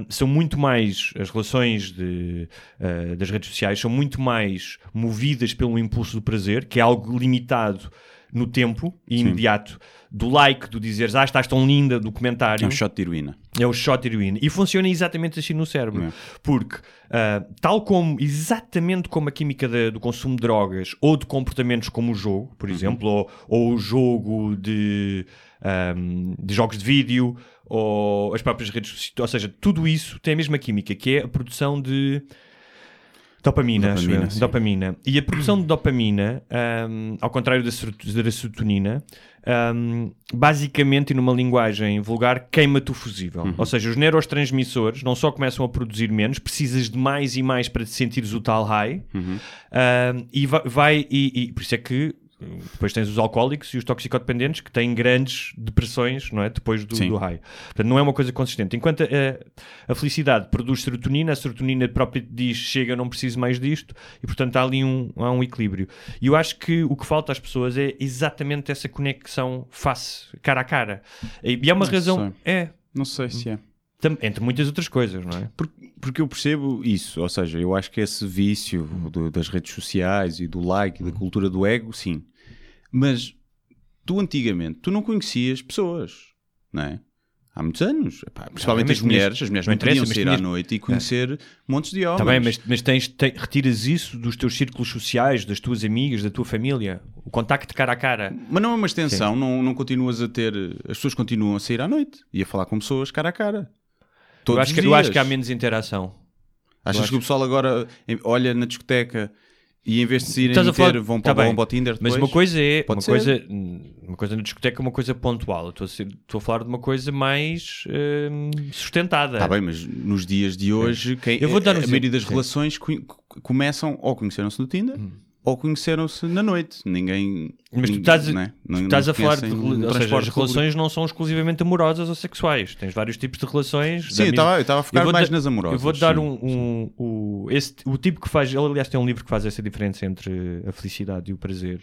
são muito mais, as relações de, ah, das redes sociais são muito mais movidas pelo impulso do prazer, que é algo limitado no tempo e imediato, do like, do dizeres, ah, estás tão linda, do comentário. É um shot de heroína. É o shot heroína. E funciona exatamente assim no cérebro. É. Porque, ah, tal como, exatamente como a química da- do consumo de drogas ou de comportamentos como o jogo, por exemplo, ou, ou o jogo de, ahm, de jogos de vídeo, ou as próprias redes sociais, ou seja, tudo isso tem a mesma química, que é a produção de dopamina. acho Dopamina, eu. dopamina. E a produção de dopamina, ahm, ao contrário da, da serotonina, ahm, basicamente, e numa linguagem vulgar, queima-te o fusível. Uhum. Ou seja, os neurotransmissores não só começam a produzir menos, precisas de mais e mais para te sentires o tal high, Uhum. ahm, e vai, vai- e, e por isso é que depois tens os alcoólicos e os toxicodependentes que têm grandes depressões não é? depois do, do high. Portanto, não é uma coisa consistente. Enquanto a, a felicidade produz serotonina, a serotonina própria diz chega, não preciso mais disto, e portanto há ali um, há um equilíbrio. E eu acho que o que falta às pessoas é exatamente essa conexão face, cara a cara. E é uma Não razão, é, Não sei se é. entre muitas outras coisas, não é? Por- Porque eu percebo isso, ou seja, eu acho que esse vício do- das redes sociais e do like e da cultura do ego, sim. Mas tu antigamente, tu não conhecias pessoas, não é? Há muitos anos, epá, principalmente as mulheres, as mulheres não não, podiam sair à tinhas- noite e conhecer montes de homens. Está bem, mas, mas tens, te- retiras isso dos teus círculos sociais, das tuas amigas, da tua família, o contacto cara a cara. Mas não é uma extensão, não, não continuas a ter. As pessoas continuam a sair à noite e a falar com pessoas cara a cara. Todos Eu acho, que, eu acho que há menos interação. Achas acho que o pessoal agora olha na discoteca e em vez de se irem a falar- vão tá para, bem. vão para o Tinder Mas depois? uma coisa é Pode uma ser. coisa, uma coisa na discoteca é uma coisa pontual. Estou a, ser- estou a falar de uma coisa mais hum, sustentada. Está bem, mas nos dias de hoje, quem, Eu vou dar um a, a maioria das sim. relações co- co- começam ou conheceram-se no Tinder ou conheceram-se na noite. Ninguém. Mas tu estás, né? tu Não- estás não a falar de um ou seja, as relações não são exclusivamente amorosas ou sexuais. Tens vários tipos de relações. Sim, mesma- estava- eu estava a focar mais nas amorosas, Eu vou dar sim, um, um- o, esse, o tipo que faz. Ele, aliás, tem um livro que faz essa diferença entre a felicidade e o prazer.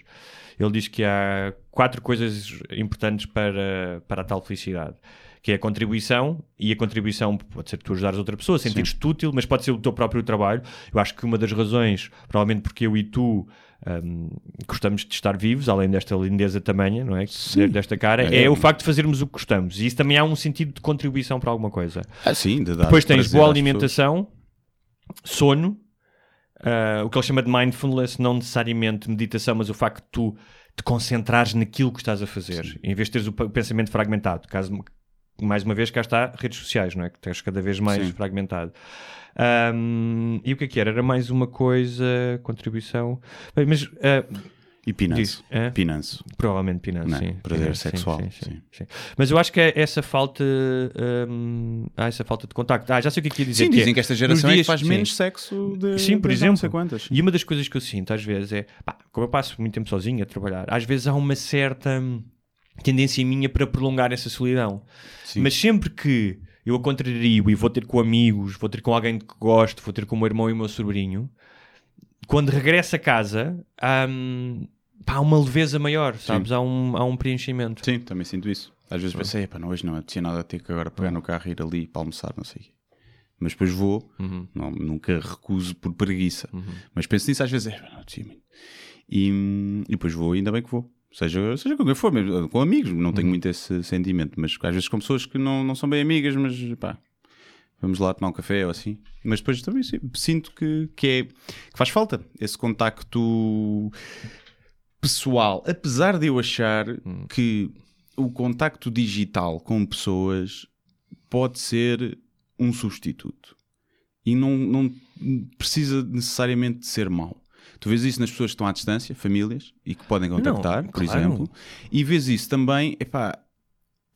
Ele diz que há quatro coisas importantes para, para a tal felicidade. Que é a contribuição, e a contribuição pode ser tu ajudares outra pessoa, sentires-te útil, mas pode ser o teu próprio trabalho. Eu acho que uma das razões, provavelmente porque eu e tu hum, gostamos de estar vivos, além desta lindeza tamanha, não é? Desta cara, é, É. o facto de fazermos o que gostamos. E isso também há um sentido de contribuição para alguma coisa. Ah, sim, de dar Depois tens boa alimentação, sono, ah, o que ele chama de mindfulness, não necessariamente meditação, mas o facto de tu te concentrares naquilo que estás a fazer, em vez de teres o pensamento fragmentado. Caso, mais uma vez, cá está, redes sociais, não é? Que estás cada vez mais Sim. fragmentado. Ahm, e o que é que era? Era mais uma coisa, contribuição. Bem, mas ah, E Pinanço. É? Pinanço. provavelmente Pinance, Não é? sim. Prazer sexual, sim, sim, sim. Mas eu acho que é essa falta. hum, ah, essa falta de contacto. Ah, já sei o que é que ia dizer. Sim, que é, dizem que esta geração nos é que dias- faz menos sexo de, Sim, por de exemplo. não sei quantas. E uma das coisas que eu sinto às vezes é, pá, como eu passo muito tempo sozinho a trabalhar, às vezes há uma certa hum, tendência minha para prolongar essa solidão. Sim. Mas sempre que eu a contrario e vou ter com amigos, vou ter com alguém que gosto, vou ter com o meu irmão e o meu sobrinho, quando regresso a casa, há, hum, pá, há uma leveza maior, sabes? Há um, há um preenchimento. Sim, também sinto isso. Às vezes pensei, "Epá, não, hoje não apetecia nada ter que agora pegar no carro e ir ali para almoçar, não sei. Mas depois vou, não, nunca recuso por preguiça. Mas penso nisso às vezes, é, não muito. E, hum, e depois vou, ainda bem que vou. Seja, seja com quem for, mesmo, com amigos, não tenho muito esse sentimento. Mas às vezes com pessoas que não, não são bem amigas, mas pá, vamos lá tomar um café ou assim. Mas depois também sim, sinto que, que, é, que faz falta esse contacto pessoal. Apesar de eu achar que o contacto digital com pessoas pode ser um substituto. E não, não precisa necessariamente de ser mau. Tu vês isso nas pessoas que estão à distância, famílias, e que podem contactar, por claro. exemplo. E vês isso também, epá,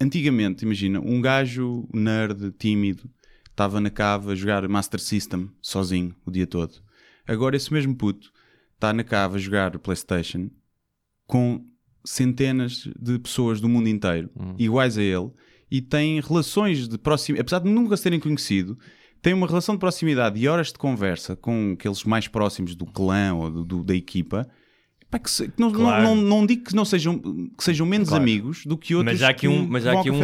antigamente, imagina, um gajo nerd, tímido, estava na cava a jogar Master System sozinho o dia todo. Agora esse mesmo puto está na cava a jogar Playstation com centenas de pessoas do mundo inteiro iguais a ele e tem relações de proximidade, apesar de nunca se terem conhecido, tem uma relação de proximidade e horas de conversa com aqueles mais próximos do clã ou do- do- da equipa. Pá, que se- que não, Claro. não, não, não digo que, não sejam, que sejam menos Claro. amigos do que outros Mas há aqui, um, mas há aqui um,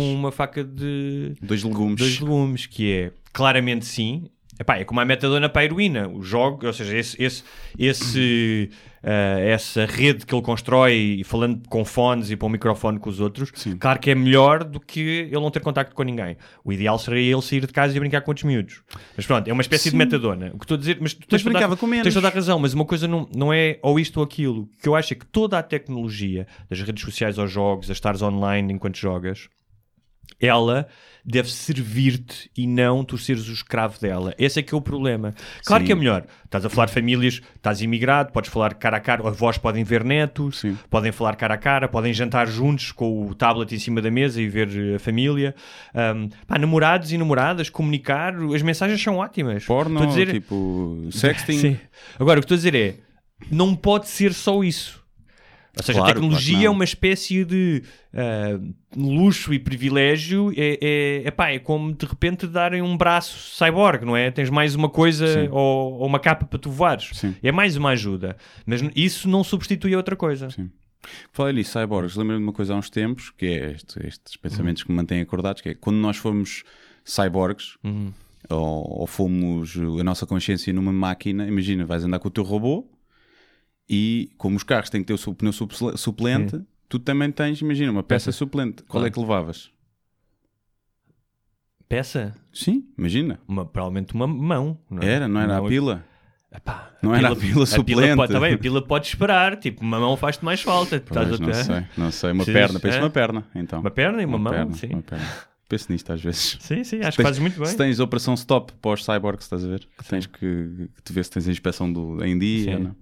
um- uma faca de Dois legumes. dois legumes, que é claramente sim. Epá, é como a metadona para a heroína. O jogo, ou seja, esse, esse, esse, ah, essa rede que ele constrói, e falando com fones e para um microfone com os outros, claro que é melhor do que ele não ter contacto com ninguém. O ideal seria ele sair de casa e brincar com outros miúdos. Mas pronto, é uma espécie de metadona. O que estou a dizer, mas tu tens toda a- brincava com menos. Tens toda a razão, mas uma coisa não, não é ou isto ou aquilo. O que eu acho é que toda a tecnologia, das redes sociais aos jogos, a estares online enquanto jogas, ela deve servir-te e não tu seres o escravo dela. Esse é que é o problema. Claro Sim. que é melhor. Estás a falar de famílias, estás imigrado, podes falar cara a cara, avós podem ver netos, Sim. podem falar cara a cara, podem jantar juntos com o tablet em cima da mesa e ver eh, a família. Ahm, pá, namorados e namoradas, comunicar, as mensagens são ótimas. Porno, dizer- tipo sexting. Sim. Agora, o que estou a dizer é, não pode ser só isso. Ou seja, Claro, a tecnologia claro é uma espécie de ah, luxo e privilégio. É, é, epá, é como de repente darem um braço cyborg, não é? Tens mais uma coisa ou, ou uma capa para tu voares. Sim. É mais uma ajuda. Mas isso não substitui a outra coisa. Sim. Falei nisso, cyborgs. Lembro-me de uma coisa há uns tempos, que é este- estes pensamentos que me mantêm acordados, que é quando nós fomos cyborgs, ou, ou fomos a nossa consciência numa máquina, imagina, vais andar com o teu robô e como os carros têm que ter o seu pneu suple- suplente, tu também tens, imagina, uma peça suplente. Qual Claro. é que levavas? Peça? Sim, imagina. Uma, provavelmente uma mão. Não é? Era, não era a pila? Epá, Não era a pila suplente. pode, tá bem, a pila pode esperar. Tipo, uma mão faz-te mais falta. Pois, a- não sei, não sei. Uma Precisas- perna, pensa é? uma perna, então. Uma perna e uma, mão, perna, sim. uma perna. Penso nisto às vezes. Sim, sim, acho Se que tens- fazes muito bem. Se tens operação stop cyborgs, estás a ver? Que tens que, que te ver se tens a inspeção do, em dia. Sim. não.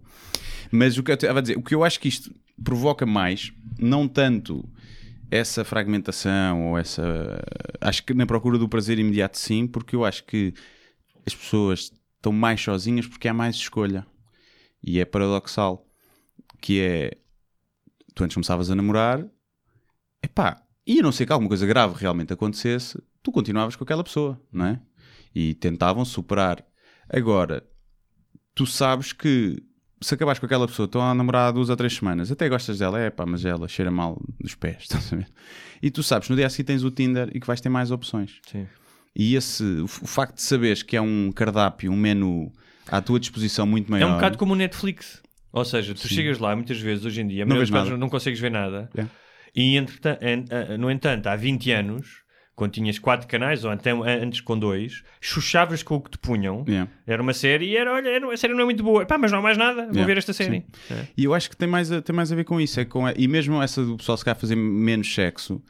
Mas o que eu estava a dizer, o que eu acho que isto provoca mais, não tanto essa fragmentação ou essa. Acho que na procura do prazer imediato, sim, porque eu acho que as pessoas estão mais sozinhas porque há mais escolha. E é paradoxal. Que é. Tu antes começavas a namorar, epá, e a não ser que alguma coisa grave realmente acontecesse, tu continuavas com aquela pessoa, não é? E tentavam superar. Agora, tu sabes que se acabares com aquela pessoa, estão a namorar há duas ou três semanas, até gostas dela, é pá, mas ela cheira mal dos pés, estás a ver? E tu sabes, no dia a seguir tens o Tinder e que vais ter mais opções. Sim. E esse, o, facto de saberes que é um cardápio, um menu à tua disposição muito É maior. um bocado como o Netflix. Ou seja, tu chegas lá muitas vezes hoje em dia, vezes nada. não consegues ver nada. É. E entretan- en- eh, no entanto, há 20 anos, quando tinhas quatro canais, ou até antes com dois, chuchavas com o que te punham. Yeah. Era uma série e era, olha, era- a série não é muito boa. Pá, mas não há mais nada, vou Yeah, ver esta série. É. E eu acho que tem mais a, tem mais a ver com isso. É com a- e mesmo essa do pessoal se calhar fazer menos sexo,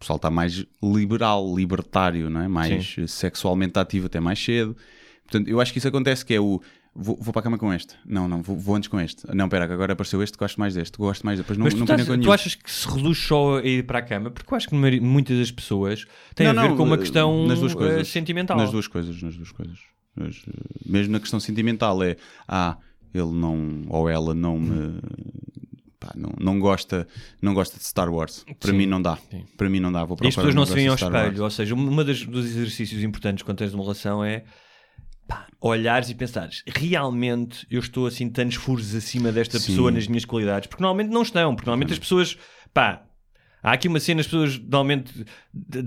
pessoal está mais liberal, libertário, não é? mais eh, sexualmente ativo até mais cedo. Portanto, eu acho que isso acontece que é o vou, vou para a cama com este. Não, não, vou, vou antes com este. Não, pera, que agora apareceu este, gosto mais deste, gosto mais depois não, Mas tu, não estás- tu achas que se reduz só a ir para a cama? Porque eu acho que muitas das pessoas têm Não, a ver não, com uma eh, questão nas duas eh, coisas. sentimental. Nas duas coisas, nas duas coisas. Mas, eh, mesmo na questão sentimental é ah, ele não ou ela não me pá, não, não gosta não gosta de Star Wars. Para Sim, mim não dá. sim. Para mim não dá. Vou E as pessoas não se veem ao espelho. Wars. Ou seja, das, dos exercícios importantes quando tens uma relação é pá, olhares e pensares realmente eu estou assim tantos furos acima desta Sim. pessoa nas minhas qualidades. Porque normalmente não estão. Porque normalmente as pessoas, pá. Há aqui uma cena, as pessoas normalmente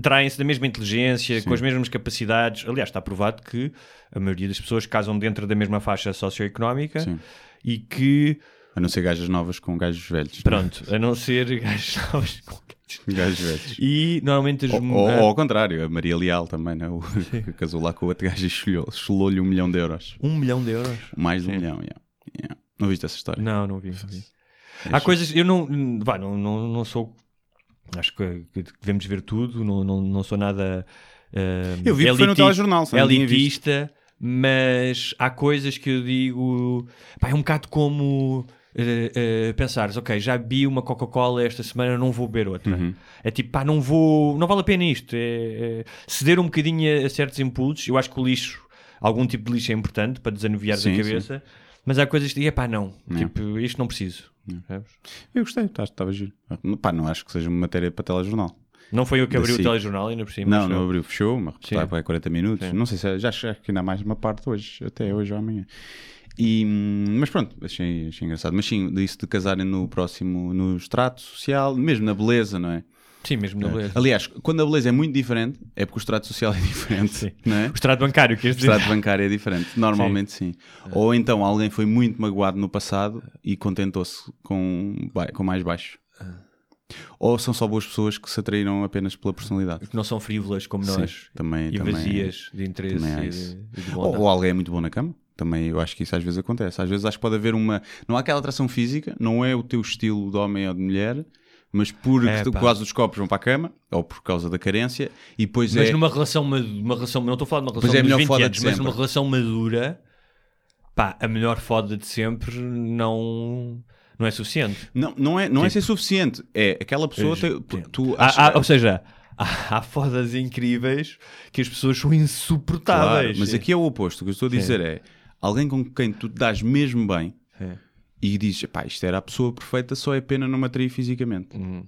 traem-se da mesma inteligência, com as mesmas capacidades. Aliás, está provado que a maioria das pessoas casam dentro da mesma faixa socioeconómica Sim. e que, A não ser gajas novas com gajos velhos. pronto, a não ser gajos novos com velhos. E normalmente as Ou, ou- ou ao contrário, a Maria Leal também, né? o, que casou lá com o outro gajo e chulou-lhe um milhão de euros. um milhão de euros. Mais de um milhão, yeah. Yeah. Não viste essa história? Não, não vi. Não vi. Há coisas, eu não, vá, não, não, não sou. Acho que, que devemos ver tudo, não, não, não sou nada. eh, Eu vi que foi no telejornal, visto. elitista, mas há coisas que eu digo. Pá, é um bocado como. Eh, pensares, ok, já bebi uma Coca-Cola esta semana, não vou beber outra. Uhum. É tipo, pá, não vou, não vale a pena isto. É, é ceder um bocadinho a, a certos impulsos. Eu acho que o lixo, algum tipo de lixo é importante para desanuviar Sim, a cabeça, mas há coisas que, é pá, não, Não. tipo, isto não preciso. Percebes? Eu gostei, tá- estava giro. Pá, não acho que seja uma matéria para telejornal. Não foi eu que Da abri o telejornal ainda por cima. Não, não abriu, fechou, uma reportagem Sim. para aí 40 minutos. Sim. Não sei se é- já acho que ainda há mais uma parte hoje, até hoje ou amanhã. E, hum, mas pronto, achei, achei engraçado. Mas sim, isso de casarem no próximo, no extrato social, mesmo na beleza, não é? Sim, mesmo na beleza. Aliás, quando a beleza é muito diferente, é porque o extrato social é diferente, Sim. não é? O extrato bancário, queres O dizer? extrato bancário é diferente, normalmente sim. Ou então alguém foi muito magoado no passado e contentou-se com, com mais baixo. Ou são só boas pessoas que se atraíram apenas pela personalidade. Que não são frívolas como Sim, nós também, e também, vazias de interesse também há e de, e de Ou, ou alguém é muito bom na cama. Também eu acho que isso às vezes acontece. Às vezes acho que pode haver uma. Não há aquela atração física, não é o teu estilo de homem ou de mulher, mas por É, quase os copos vão para a cama, ou por causa da carência, e depois Mas é. numa relação, uma relação, não estou a falar de uma relação é dos melhor 20 foda de anos, mas numa relação madura, pá, a melhor foda de sempre não, não é suficiente. Não, não é, não é ser suficiente. É aquela pessoa. Te- tu Há- achas- há- ou seja, há, há fodas incríveis que as pessoas são Claro, insuportáveis. mas aqui é o oposto. O que eu estou a dizer é alguém com quem tu te dás mesmo bem É. e dizes, pá, isto era a pessoa perfeita, só é pena não me atrair fisicamente. Hum.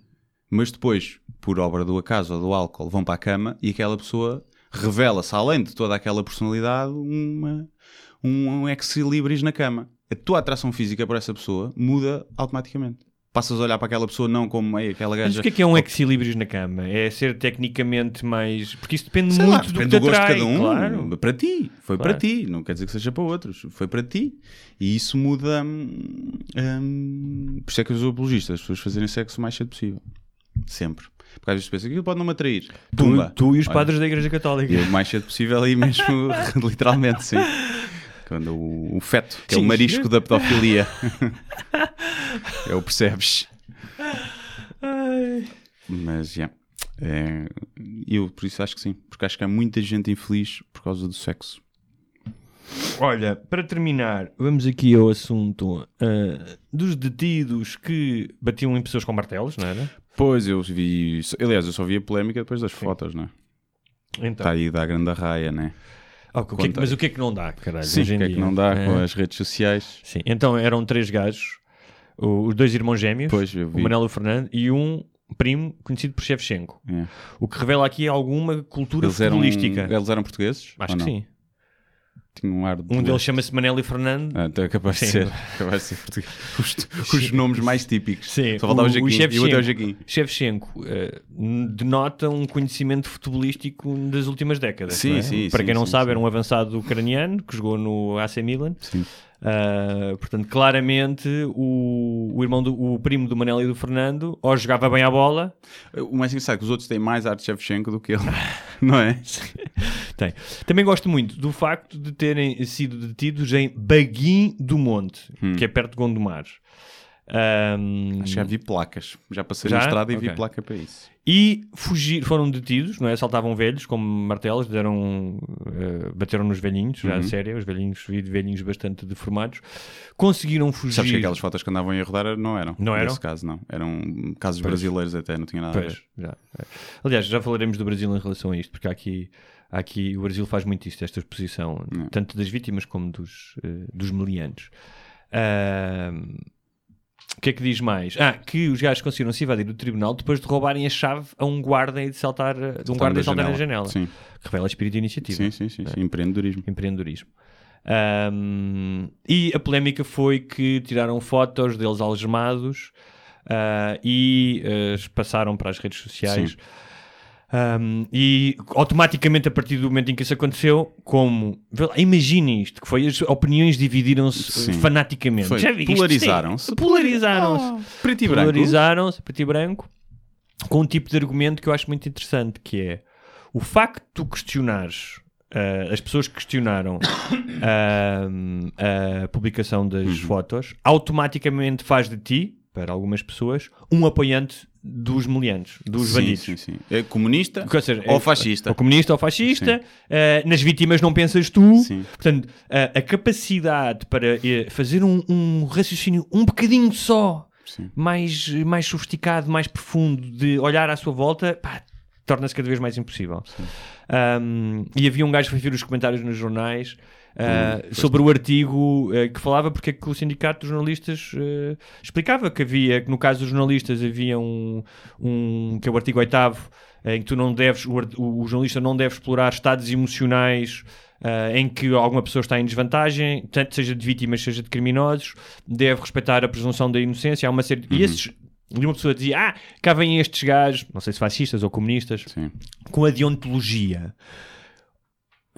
Mas depois, por obra do acaso ou do álcool, vão para a cama e aquela pessoa revela-se, além de toda aquela personalidade, uma, um, um ex-libris na cama. A tua atração física por essa pessoa muda automaticamente. Passas a olhar para aquela pessoa não como "Ei, aquela Mas gaja. o que é que é um equilíbrios na cama? É ser tecnicamente mais. Porque isso depende Sei muito lá, do que depende do gosto de cada um. claro. Para ti, foi Claro. para ti. Não quer dizer que seja para outros. Foi para ti. E isso muda. hum, hum, por isso é que eu sou apologista. As pessoas fazerem sexo o mais cedo possível. Sempre. Porque às vezes pensa aquilo pode não me atrair. Tu, tu e os Olha, padres da Igreja Católica. E o mais cedo possível aí mesmo, literalmente, sim. Quando o, o feto, que é Sim, o marisco sim. da pedofilia. é o percebes. Mas, já. É, eu, por isso, acho que sim. Porque acho que há muita gente infeliz por causa do sexo. Olha, para terminar, vamos aqui ao assunto ah, dos detidos que batiam em pessoas com martelos, não era? Pois, eu vi. Aliás, eu só vi a polémica depois das fotos, não é? Então, Está aí da grande raia, né? O é que- mas o que é que não dá, caralho? Sim, o que é que não dá com É. as redes sociais? Sim, então eram três gajos, os dois irmãos gêmeos, Pois, o. Manelo e Fernando, e um primo conhecido por Shevchenko. É. O que revela aqui alguma cultura Eles, eram, futebolística. eles eram portugueses? Acho que não? sim. Tinham um ar de. Um deles chama-se Manelo e Fernando. Ah, então é capaz de Sim. ser. Capaz de ser português. Os, os nomes mais típicos. Sim, Só faltava o, o Jaquim. Shevchenko. E o até o Jaquim. Shevchenko eh, denota um conhecimento futebolístico das últimas décadas. Sim, é? sim, Para sim, quem não sim, sabe, sim. era um avançado ucraniano que jogou no AC Milan. Sim. Ah, portanto, claramente, o, o irmão do o primo do Manel e do Fernando ou jogava bem a bola, O mais engraçado é que os outros têm mais arte de Shevchenko do que ele. não é? tem. Também gosto muito do facto de terem sido detidos em Baguim do Monte, Hum. que é perto de Gondomar. Ahm, Acho que já vi placas. Já passei Já? na estrada e vi Ok. placa para isso. e fugir, foram detidos, não é? Assaltavam velhos com martelos, deram, eh, bateram nos velhinhos, já a Uhum. sério, os velhinhos, vi velhinhos bastante deformados. Conseguiram fugir. Sabes que aquelas fotos que andavam a rodar não eram. Não eram? Nesse caso, não. Eram casos Pois. brasileiros até, não tinha nada a Pois, ver. já. é. Aliás, já falaremos do Brasil em relação a isto, porque há aqui, aqui o Brasil faz muito isto, esta exposição, Não. tanto das vítimas como dos, eh, dos meliantes. Ahm, o que é que diz mais? Ah, que os gajos conseguiram se evadir do tribunal depois de roubarem a chave a um guarda e de saltar, eh, de um guarda e saltar na janela. Sim, Revela espírito de iniciativa. sim, sim, sim, sim. Empreendedorismo. Empreendedorismo. Ahm, e a polémica foi que tiraram fotos deles algemados ah, e as passaram para as redes sociais. Sim. Um, e automaticamente, a partir do momento em que isso aconteceu, como imagine isto: que foi as opiniões dividiram-se eh, fanaticamente. Foi, Já vi isto? polarizaram-se. Polarizaram-se. Ah, preto e branco. Polarizaram-se, preto e branco, com um tipo de argumento que eu acho muito interessante, que é o facto de tu questionares, ah, as pessoas que questionaram ah, a publicação Uhum. das fotos, automaticamente faz de ti, para algumas pessoas, um apoiante dos meliantes, dos sim, bandidos. Sim, sim. É comunista Ou seja, ou é- fascista. Ou comunista ou fascista. eh, nas vítimas não pensas tu. Sim. Portanto, a- a capacidade para eh, fazer um, um raciocínio um bocadinho só Sim. mais, mais sofisticado, mais profundo, de olhar à sua volta, torna-se cada vez mais impossível. Um, e havia um gajo que foi ver os comentários nos jornais uh, sobre o artigo uh, que falava porque é que o sindicato dos jornalistas uh, explicava que havia, que no caso dos jornalistas havia um, um que é o artigo 8 em que tu não deves, o, o- jornalista não deve explorar estados emocionais uh, em que alguma pessoa está em desvantagem, tanto seja de vítimas, seja de criminosos, deve respeitar a presunção da inocência. Há uma série E esses. E uma pessoa dizia: Ah, cá vêm estes gajos, não sei se fascistas ou comunistas, Sim. com a deontologia.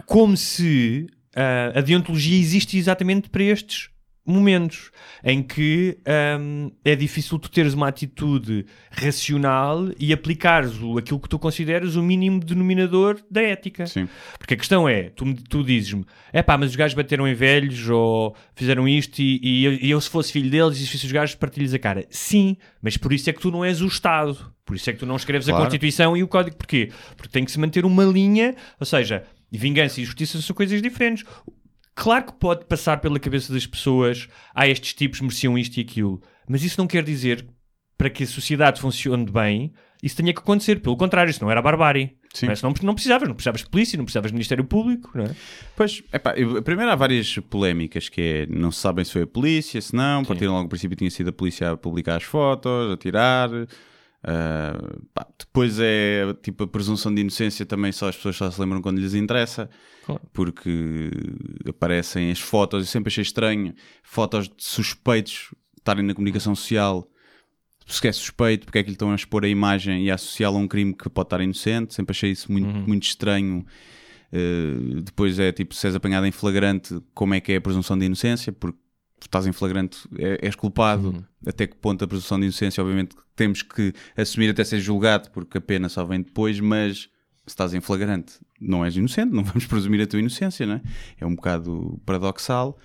Como se ah, a deontologia existe exatamente para estes momentos em que ahm, é difícil tu teres uma atitude racional e aplicares o, aquilo que tu consideras o mínimo denominador da ética. Sim. Porque a questão é, tu, tu dizes-me, é pá, mas os gajos bateram em velhos ou fizeram isto e, e eu, e eu, se fosse filho deles e se fosse os gajos partilhas a cara. Sim, mas por isso é que tu não és o Estado. Por isso é que tu não escreves a Claro. Constituição e o Código. Porquê? Porque tem que se manter uma linha, ou seja, vingança e justiça são coisas diferentes. Claro que pode passar pela cabeça das pessoas, ah, estes tipos mereciam isto e aquilo, mas isso não quer dizer para que a sociedade funcione bem, isso tenha que acontecer. Pelo contrário, isso não era barbárie. Sim. Não, é? Não precisavas, não precisavas de polícia, não precisavas de Ministério Público, não é? Pois, epá, eu- primeiro há várias polémicas que é, não se sabem se foi a polícia, se não, partiram logo do princípio tinha sido a polícia a publicar as fotos, a tirar. Ah, pá, depois é tipo a presunção de inocência também só as pessoas só se lembram quando lhes interessa, Claro. porque aparecem as fotos, eu sempre achei estranho, fotos de suspeitos estarem na comunicação social. Se é suspeito, porque é que lhe estão a expor a imagem e a associá-lo a um crime que pode estar inocente? Sempre achei isso muito, muito estranho. Uh, depois é tipo, se és apanhado em flagrante, como é que é a presunção de inocência? Porque estás em flagrante, é- és culpado. Até que ponto a presunção de inocência? Obviamente temos que assumir até ser julgado, porque a pena só vem depois, mas se estás em flagrante, não és inocente, não vamos presumir a tua inocência, não é? É um bocado paradoxal.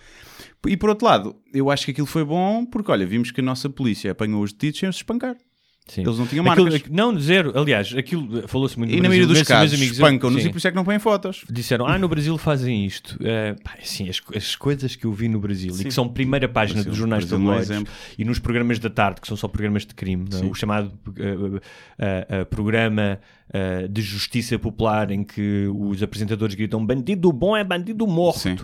E por outro lado, eu acho que aquilo foi bom porque, olha, vimos que a nossa polícia apanhou os detidos sem os espancar. Sim. Eles não tinham Aquilo- marcas. não, zero. Aliás, aquilo falou-se muito E no na Brasil. maioria dos casos, espancam-nos Sim. e por isso é que não põem fotos. Disseram, ah, no Brasil fazem isto. Eh, pá, assim, as, as coisas que eu vi no Brasil e que são primeira página Brasil- dos jornais não é e nos programas da tarde, que são só programas de crime, é? Sim. o chamado eh, eh, programa eh, de justiça popular em que os apresentadores gritam bandido bom é bandido morto. Sim.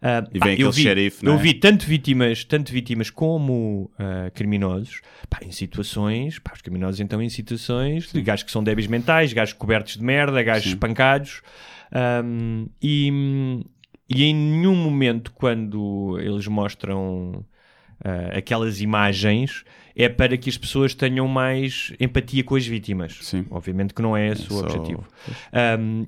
Ah, E pá, vem eu aquele vi, xerife, não Eu é? vi tanto vítimas, tanto vítimas como ah, criminosos, pá, em situações, pá, os criminosos então em situações de gajos que são débeis mentais, gajos cobertos de merda, gajos espancados, Ahm, e, e em nenhum momento quando eles mostram ah, aquelas imagens é para que as pessoas tenham mais empatia com as vítimas. Sim. Obviamente que não é esse o Só- objetivo. Um,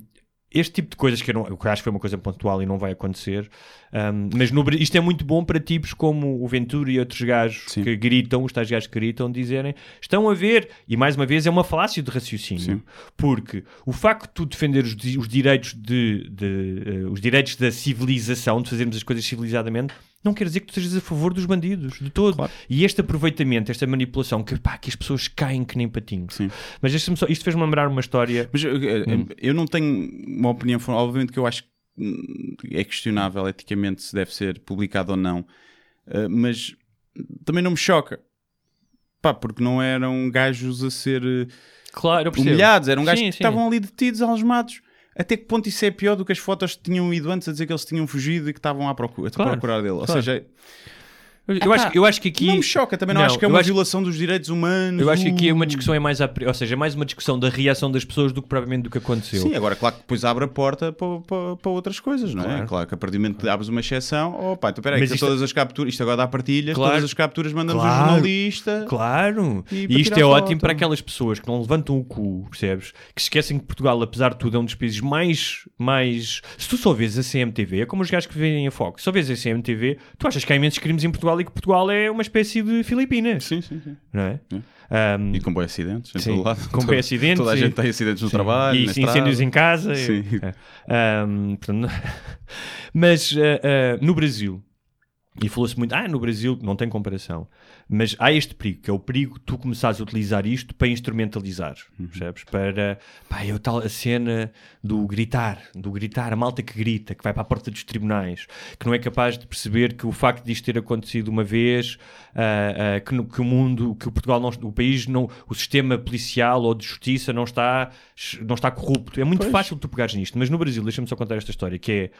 este tipo de coisas que eu, não, eu acho que foi uma coisa pontual e não vai acontecer, um, mas no isto é muito bom para tipos como o Ventura e outros gajos Sim. que gritam, os tais gajos que gritam, dizerem estão a ver, e mais uma vez é uma falácia de raciocínio, Sim. porque o facto de tu defender os, os direitos de, de, eh, os direitos da civilização, de fazermos as coisas civilizadamente, não quer dizer que tu sejas a favor dos bandidos, de todo. Claro. E este aproveitamento, esta manipulação, que, pá, que as pessoas caem que nem patinhos. Sim. Mas só, isto fez-me lembrar uma história. Mas eu, eu- eu não tenho uma opinião, obviamente que eu acho que hum, é questionável eticamente se deve ser publicado ou não, Uh, mas também não me choca. Pá, porque não eram gajos a ser Claro, humilhados, eram gajos Sim, que sim. estavam ali detidos, algemados. Até que ponto isso é pior do que as fotos que tinham ido antes a dizer que eles tinham fugido e que estavam à procura, a Claro, procurar dele? Ou claro. seja, Eu, eu acho, eu acho que aqui. não me choca, também não, acho que é uma acho- violação dos direitos humanos. Eu acho que aqui é uma discussão é mais, a- ou seja, é mais uma discussão da reação das pessoas do que propriamente do que aconteceu. Sim, agora claro que depois abre a porta para, para, para outras coisas, não é? Claro. Claro que a partir do momento que abres uma exceção, oh pá, então peraí, Mas que isto- todas as capturas, isto agora dá partilhas, Claro. todas as capturas mandamos Claro. um jornalista. Claro! E E, isto é ótimo para aquelas pessoas que não levantam o cu, percebes? Que esquecem que Portugal, apesar de tudo, é um dos países mais. mais... Se tu só vês a CMTV, é como os gajos que veem a Fox, só vês a CMTV, tu achas que há imensos crimes em Portugal e que Portugal é uma espécie de Filipinas, Sim, sim, sim. não é? Sim. Ahm, E com bons acidentes em Sim, todo lado. com bons acidentes Toda a e- gente tem acidentes no Sim. trabalho, e incêndios em casa. e- Sim. é. Ahm, portanto, mas ah, ah, no Brasil, e falou-se muito, ah, no Brasil não tem comparação, mas há este perigo, que é o perigo de tu começares a utilizar isto para instrumentalizar, Uhum. percebes? Para, pá, eu tal, a cena do gritar, do gritar, a malta que grita, que vai para a porta dos tribunais, que não é capaz de perceber que o facto disto ter acontecido uma vez, ah, ah, que, no- que o mundo, que o Portugal, não, o país, não, o sistema policial ou de justiça não está, não está corrupto. É muito fácil tu pegares nisto, mas no Brasil, deixa-me só contar esta história, que é,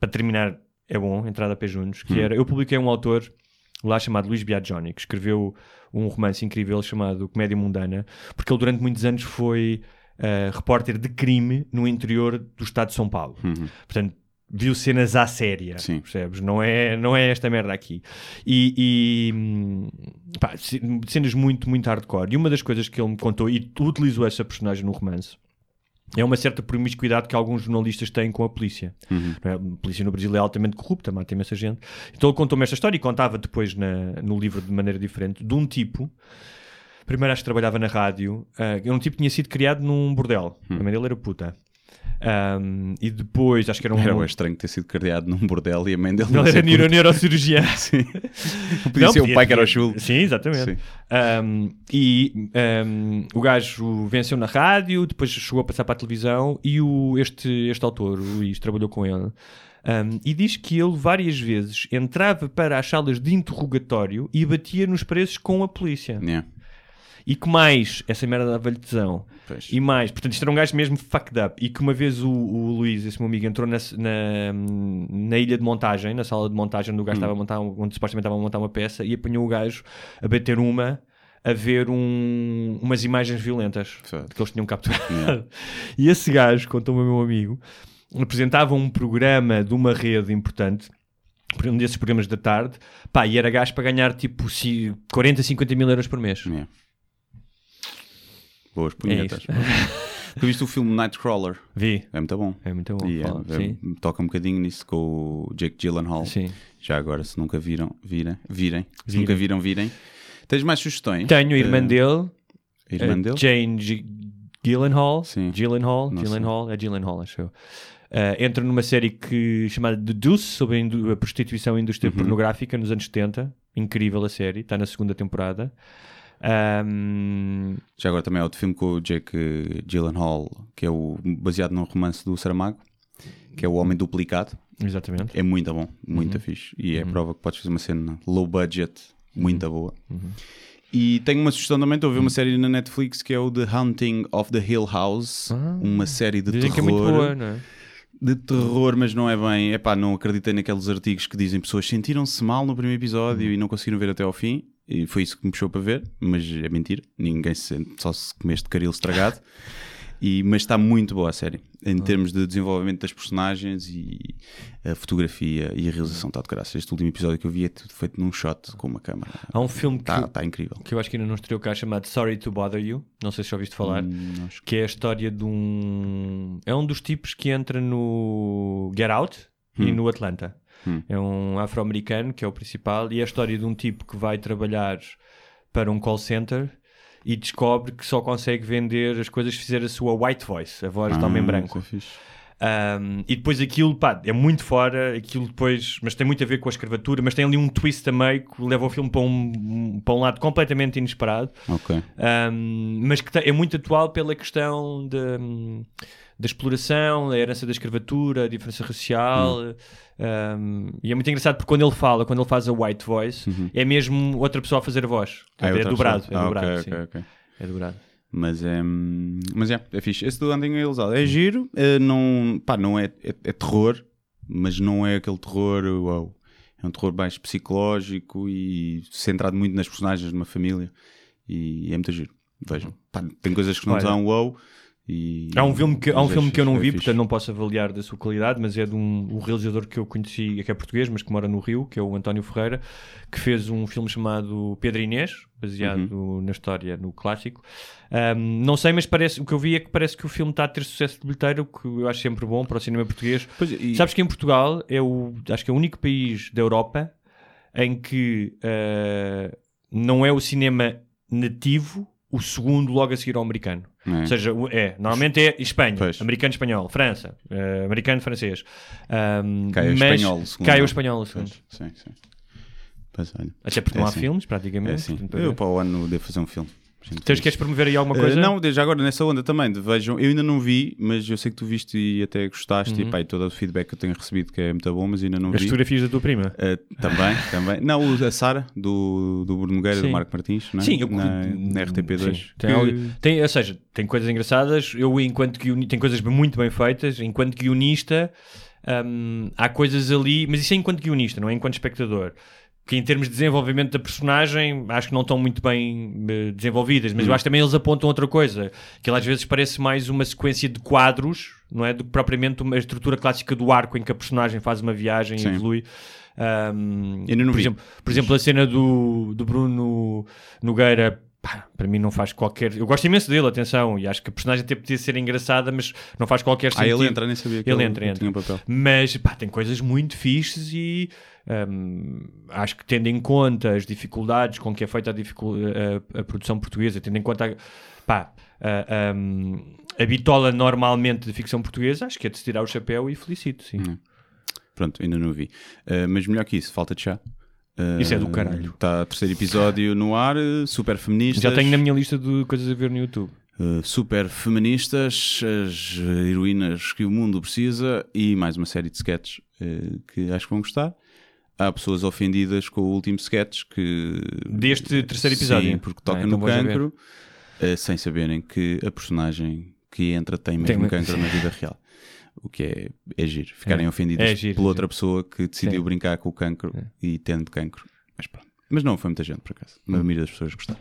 para terminar, é bom, entrada a pé juntos, que era, eu publiquei um autor lá chamado Luís Biagioni, que escreveu um romance incrível chamado Comédia Mundana, porque ele durante muitos anos foi ah, repórter de crime no interior do estado de São Paulo. Portanto, viu cenas à séria, Sim. percebes? Não é, não é esta merda aqui. E, e, hum, pá, ce- cenas muito, muito hardcore. E uma das coisas que ele me contou, e utilizou essa personagem no romance, é uma certa promiscuidade que alguns jornalistas têm com a polícia. Não é? A polícia no Brasil é altamente corrupta, mata imensa gente. Então ele contou-me esta história e contava depois na- no livro de maneira diferente de um tipo. Primeiro acho que trabalhava na rádio. ah, um tipo que tinha sido criado num bordel. A mãe dele era puta. Ahm, e depois acho que era um. Era bem estranho ter sido criado num bordel e a mãe dele Ele não era neuro, puta. neurocirurgião. Sim. Não podia ser o pai que era o chulo. Sim, exatamente. Sim. Um, e um, o gajo venceu na rádio, depois chegou a passar para a televisão e o, este, este autor, o Luís, trabalhou com ele. um, e diz que ele várias vezes entrava para as salas de interrogatório e batia nos preços com a polícia. Yeah. E que mais, essa merda dava-lhe tesão. Pois. E mais, portanto, isto era um gajo mesmo fucked up. E que uma vez o, o Luís, esse meu amigo, entrou na, na, na ilha de montagem, na sala de montagem, onde o Hum. gajo estava a montar, onde supostamente estava a montar uma peça, e apanhou o gajo a bater uma, a ver um- umas imagens violentas Certo. que eles tinham capturado. Yeah. E esse gajo, contou-me o meu amigo, apresentava um programa de uma rede importante um desses programas da tarde, pá, e era gajo para ganhar tipo ci- 40, 50 mil euros por mês. Yeah. Boas É punhetas. isso. Tu viste o filme Nightcrawler? Vi. É muito bom. É muito bom. E é- fala. é- toca um bocadinho nisso com o Jake Gyllenhaal. Sim. Já agora, se nunca viram, virem. virem. Se Virem. nunca viram, virem. Tens mais sugestões? Tenho a irmã Eh, dele, a irmã a dele? Jane G- Gyllenhaal. Sim. Gyllenhaal, Não Gyllenhaal, é Gyllenhaal, acho eu. Eh, entra numa série que, chamada The Deuce, sobre a, a prostituição e a indústria Uhum. pornográfica nos anos 70. Incrível a série, está na segunda temporada. Ahm, Já agora também há outro filme com o Jake Gyllenhaal, que é o baseado num romance do Saramago, que é O Homem Duplicado. exatamente. É muito bom, Uhum. muito fixe. E é a prova que podes fazer uma cena low budget, Uhum. muito boa. E tenho uma sugestão também, estou a ver Uhum. uma série na Netflix que é o The Haunting of the Hill House, uma série de Ah. Terror. que é muito boa, não é? de terror, mas não é bem. Epá, não acreditei naqueles artigos que dizem pessoas sentiram-se mal no primeiro episódio e não conseguiram ver até ao fim. E foi isso que me puxou para ver, mas é mentira. Ninguém se sente, só se comeste caril estragado. E, mas está muito boa a série, em termos de desenvolvimento das personagens e a fotografia e a realização está de graça. Este último episódio que eu vi é tudo feito num shot com uma câmera. Há um filme que, Está tá incrível. que eu acho que ainda não estreou cá chamado Sorry to Bother You. Não sei se já ouviste falar. Hum, que- que é a história de um. É um dos tipos que entra no Get Out e no Atlanta. Hum. É um afro-americano que é o principal, e é a história de um tipo que vai trabalhar para um call center e descobre que só consegue vender as coisas se fizer a sua white voice, a voz de homem Ah, branco. isso é. Um, e depois aquilo, pá, é muito fora, aquilo depois, mas tem muito a ver com a escravatura, mas tem ali um twist a meio que leva o filme para um, para um lado completamente inesperado, Ok. um, mas que é muito atual pela questão da da exploração, da herança da escravatura, a diferença racial. um, e é muito engraçado porque quando ele fala, quando ele faz a white voice, é mesmo outra pessoa a fazer a voz. Ah, é, outra dobrado, pessoa. é Ah, dobrado, ok, sim. ok, ok. É dobrado. Mas é, mas é, é fixe. Esse do Andem Ilegal é giro, eh, não, pá, não é, é, é terror, mas não é aquele terror, uau. É um terror mais psicológico e centrado muito nas personagens de uma família. E é muito giro. Vejam. Pá, tem coisas que não Olha. são wow. E, Há um filme que, há um é filme que eu não é vi, fixe. portanto não posso avaliar da sua qualidade, mas é de um, um realizador que eu conheci, que é português, mas que mora no Rio, que é o António Ferreira, que fez um filme chamado Pedro Inês, baseado Uhum. na história, no clássico. Ahm, não sei, mas parece, o que eu vi é que parece que o filme está a ter sucesso de bilheteiro, o que eu acho sempre bom para o cinema português. Pois, e- Sabes que em Portugal é o, acho que é o único país da Europa em que ah, não é o cinema nativo o segundo logo a seguir ao americano. É? Ou seja, é, normalmente é Espanha, Pois. americano, espanhol, França, eh, americano, francês. Ahm, Cai o espanhol, o segundo. Cai o espanhol, o segundo. Pois, Sim, sim. Pois. Até porque É não há assim. filmes, É praticamente. assim. portanto, para Eu ver. para o ano devo fazer um filme. Tens, fixe. queres promover aí alguma Uh, coisa? não, desde agora nessa onda também. vejam, eu ainda não vi, mas eu sei que tu viste e até gostaste. E, pá, e todo o feedback que eu tenho recebido que é muito bom, mas ainda não As vi. fotografias da tua prima. Uh, também, também. Não, a Sara, do, do Bruno Nogueira, do Marco Martins, não é? Sim, eu na, na RTP2. Sim. Tem, que- tem- ou seja, tem coisas engraçadas. Eu, enquanto guionista, tem coisas muito bem feitas. Enquanto guionista, hum, há coisas ali, mas isso é enquanto guionista, não é enquanto espectador. Que em termos de desenvolvimento da personagem, acho que não estão muito bem eh, desenvolvidas, mas eu acho que também eles apontam outra coisa. Que ele às vezes parece mais uma sequência de quadros, não é? Do que propriamente uma estrutura clássica do arco em que a personagem faz uma viagem Sim. e evolui. Hum, não por, exemplo, por exemplo, a cena do, do Bruno Nogueira, para mim não faz qualquer. Eu gosto imenso dele, atenção, e acho que a personagem até podia ser engraçada, mas não faz qualquer Ah, sentido. ele entra, nem sabia que Ele ele, entra, entra. tinha um papel. Mas pá, tem coisas muito fixes e hum, acho que tendo em conta as dificuldades com que é feita a, a- a produção portuguesa, tendo em conta a, pá, a, a bitola normalmente de ficção portuguesa, acho que é de se tirar o chapéu e felicito, sim. Hum. Pronto, ainda não vi. Uh, mas melhor que isso, falta de chá. Uh, Isso é do caralho. Está terceiro episódio no ar, super feministas. Já tenho na minha lista de coisas a ver no YouTube. Uh, super feministas, as heroínas que o mundo precisa e mais uma série de sketches uh, que acho que vão gostar. Há pessoas ofendidas com o último sketch que. Deste terceiro episódio. Sim, porque toca Ah, então no cancro, uh, sem saberem que a personagem que entra tem mesmo Tem- cancro na vida real. O que é, é giro. Ficarem É. ofendidas É giro, pela é outra pessoa que decidiu Sim. brincar com o cancro e tendo cancro. Mas pronto. Mas não foi muita gente, por acaso. A maioria das pessoas gostaram.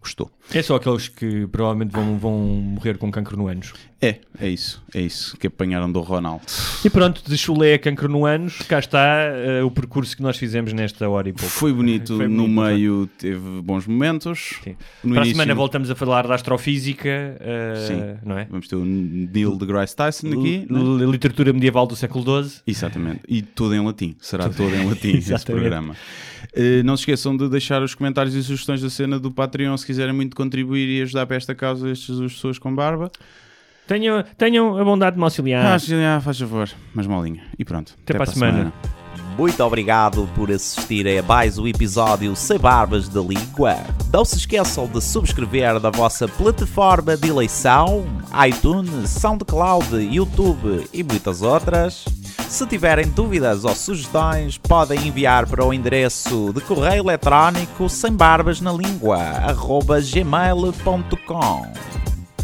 Gostou. É só aqueles que provavelmente vão, vão morrer com cancro no ânus. É, é isso. É isso que apanharam do Ronaldo. E pronto, de chulé a cancro no ânus, cá está eh, o percurso que nós fizemos nesta hora e pouco. Foi bonito, Foi no bonito, meio teve bons momentos. Sim. No Para a início, semana voltamos a falar da astrofísica, eh, Sim. não é? Vamos ter o Neil deGrasse Tyson aqui. L- l- Literatura medieval do século XII. Exatamente. E tudo em latim. Será todo em latim esse programa. Eh, não se esqueçam de deixar os comentários e sugestões da cena do Patreon se quiserem muito contribuir e ajudar para esta causa estas duas pessoas com barba. Tenham, tenham a bondade de me auxiliar. Ah, ah, faz favor. Mas molinha. E pronto. Até para a semana. Muito obrigado por assistirem a mais um episódio Sem Barbas da Língua. Não se esqueçam de subscrever na vossa plataforma de eleição, iTunes, SoundCloud, YouTube e muitas outras. Se tiverem dúvidas ou sugestões, podem enviar para o endereço de correio eletrónico sem barbas na língua, gmail.com.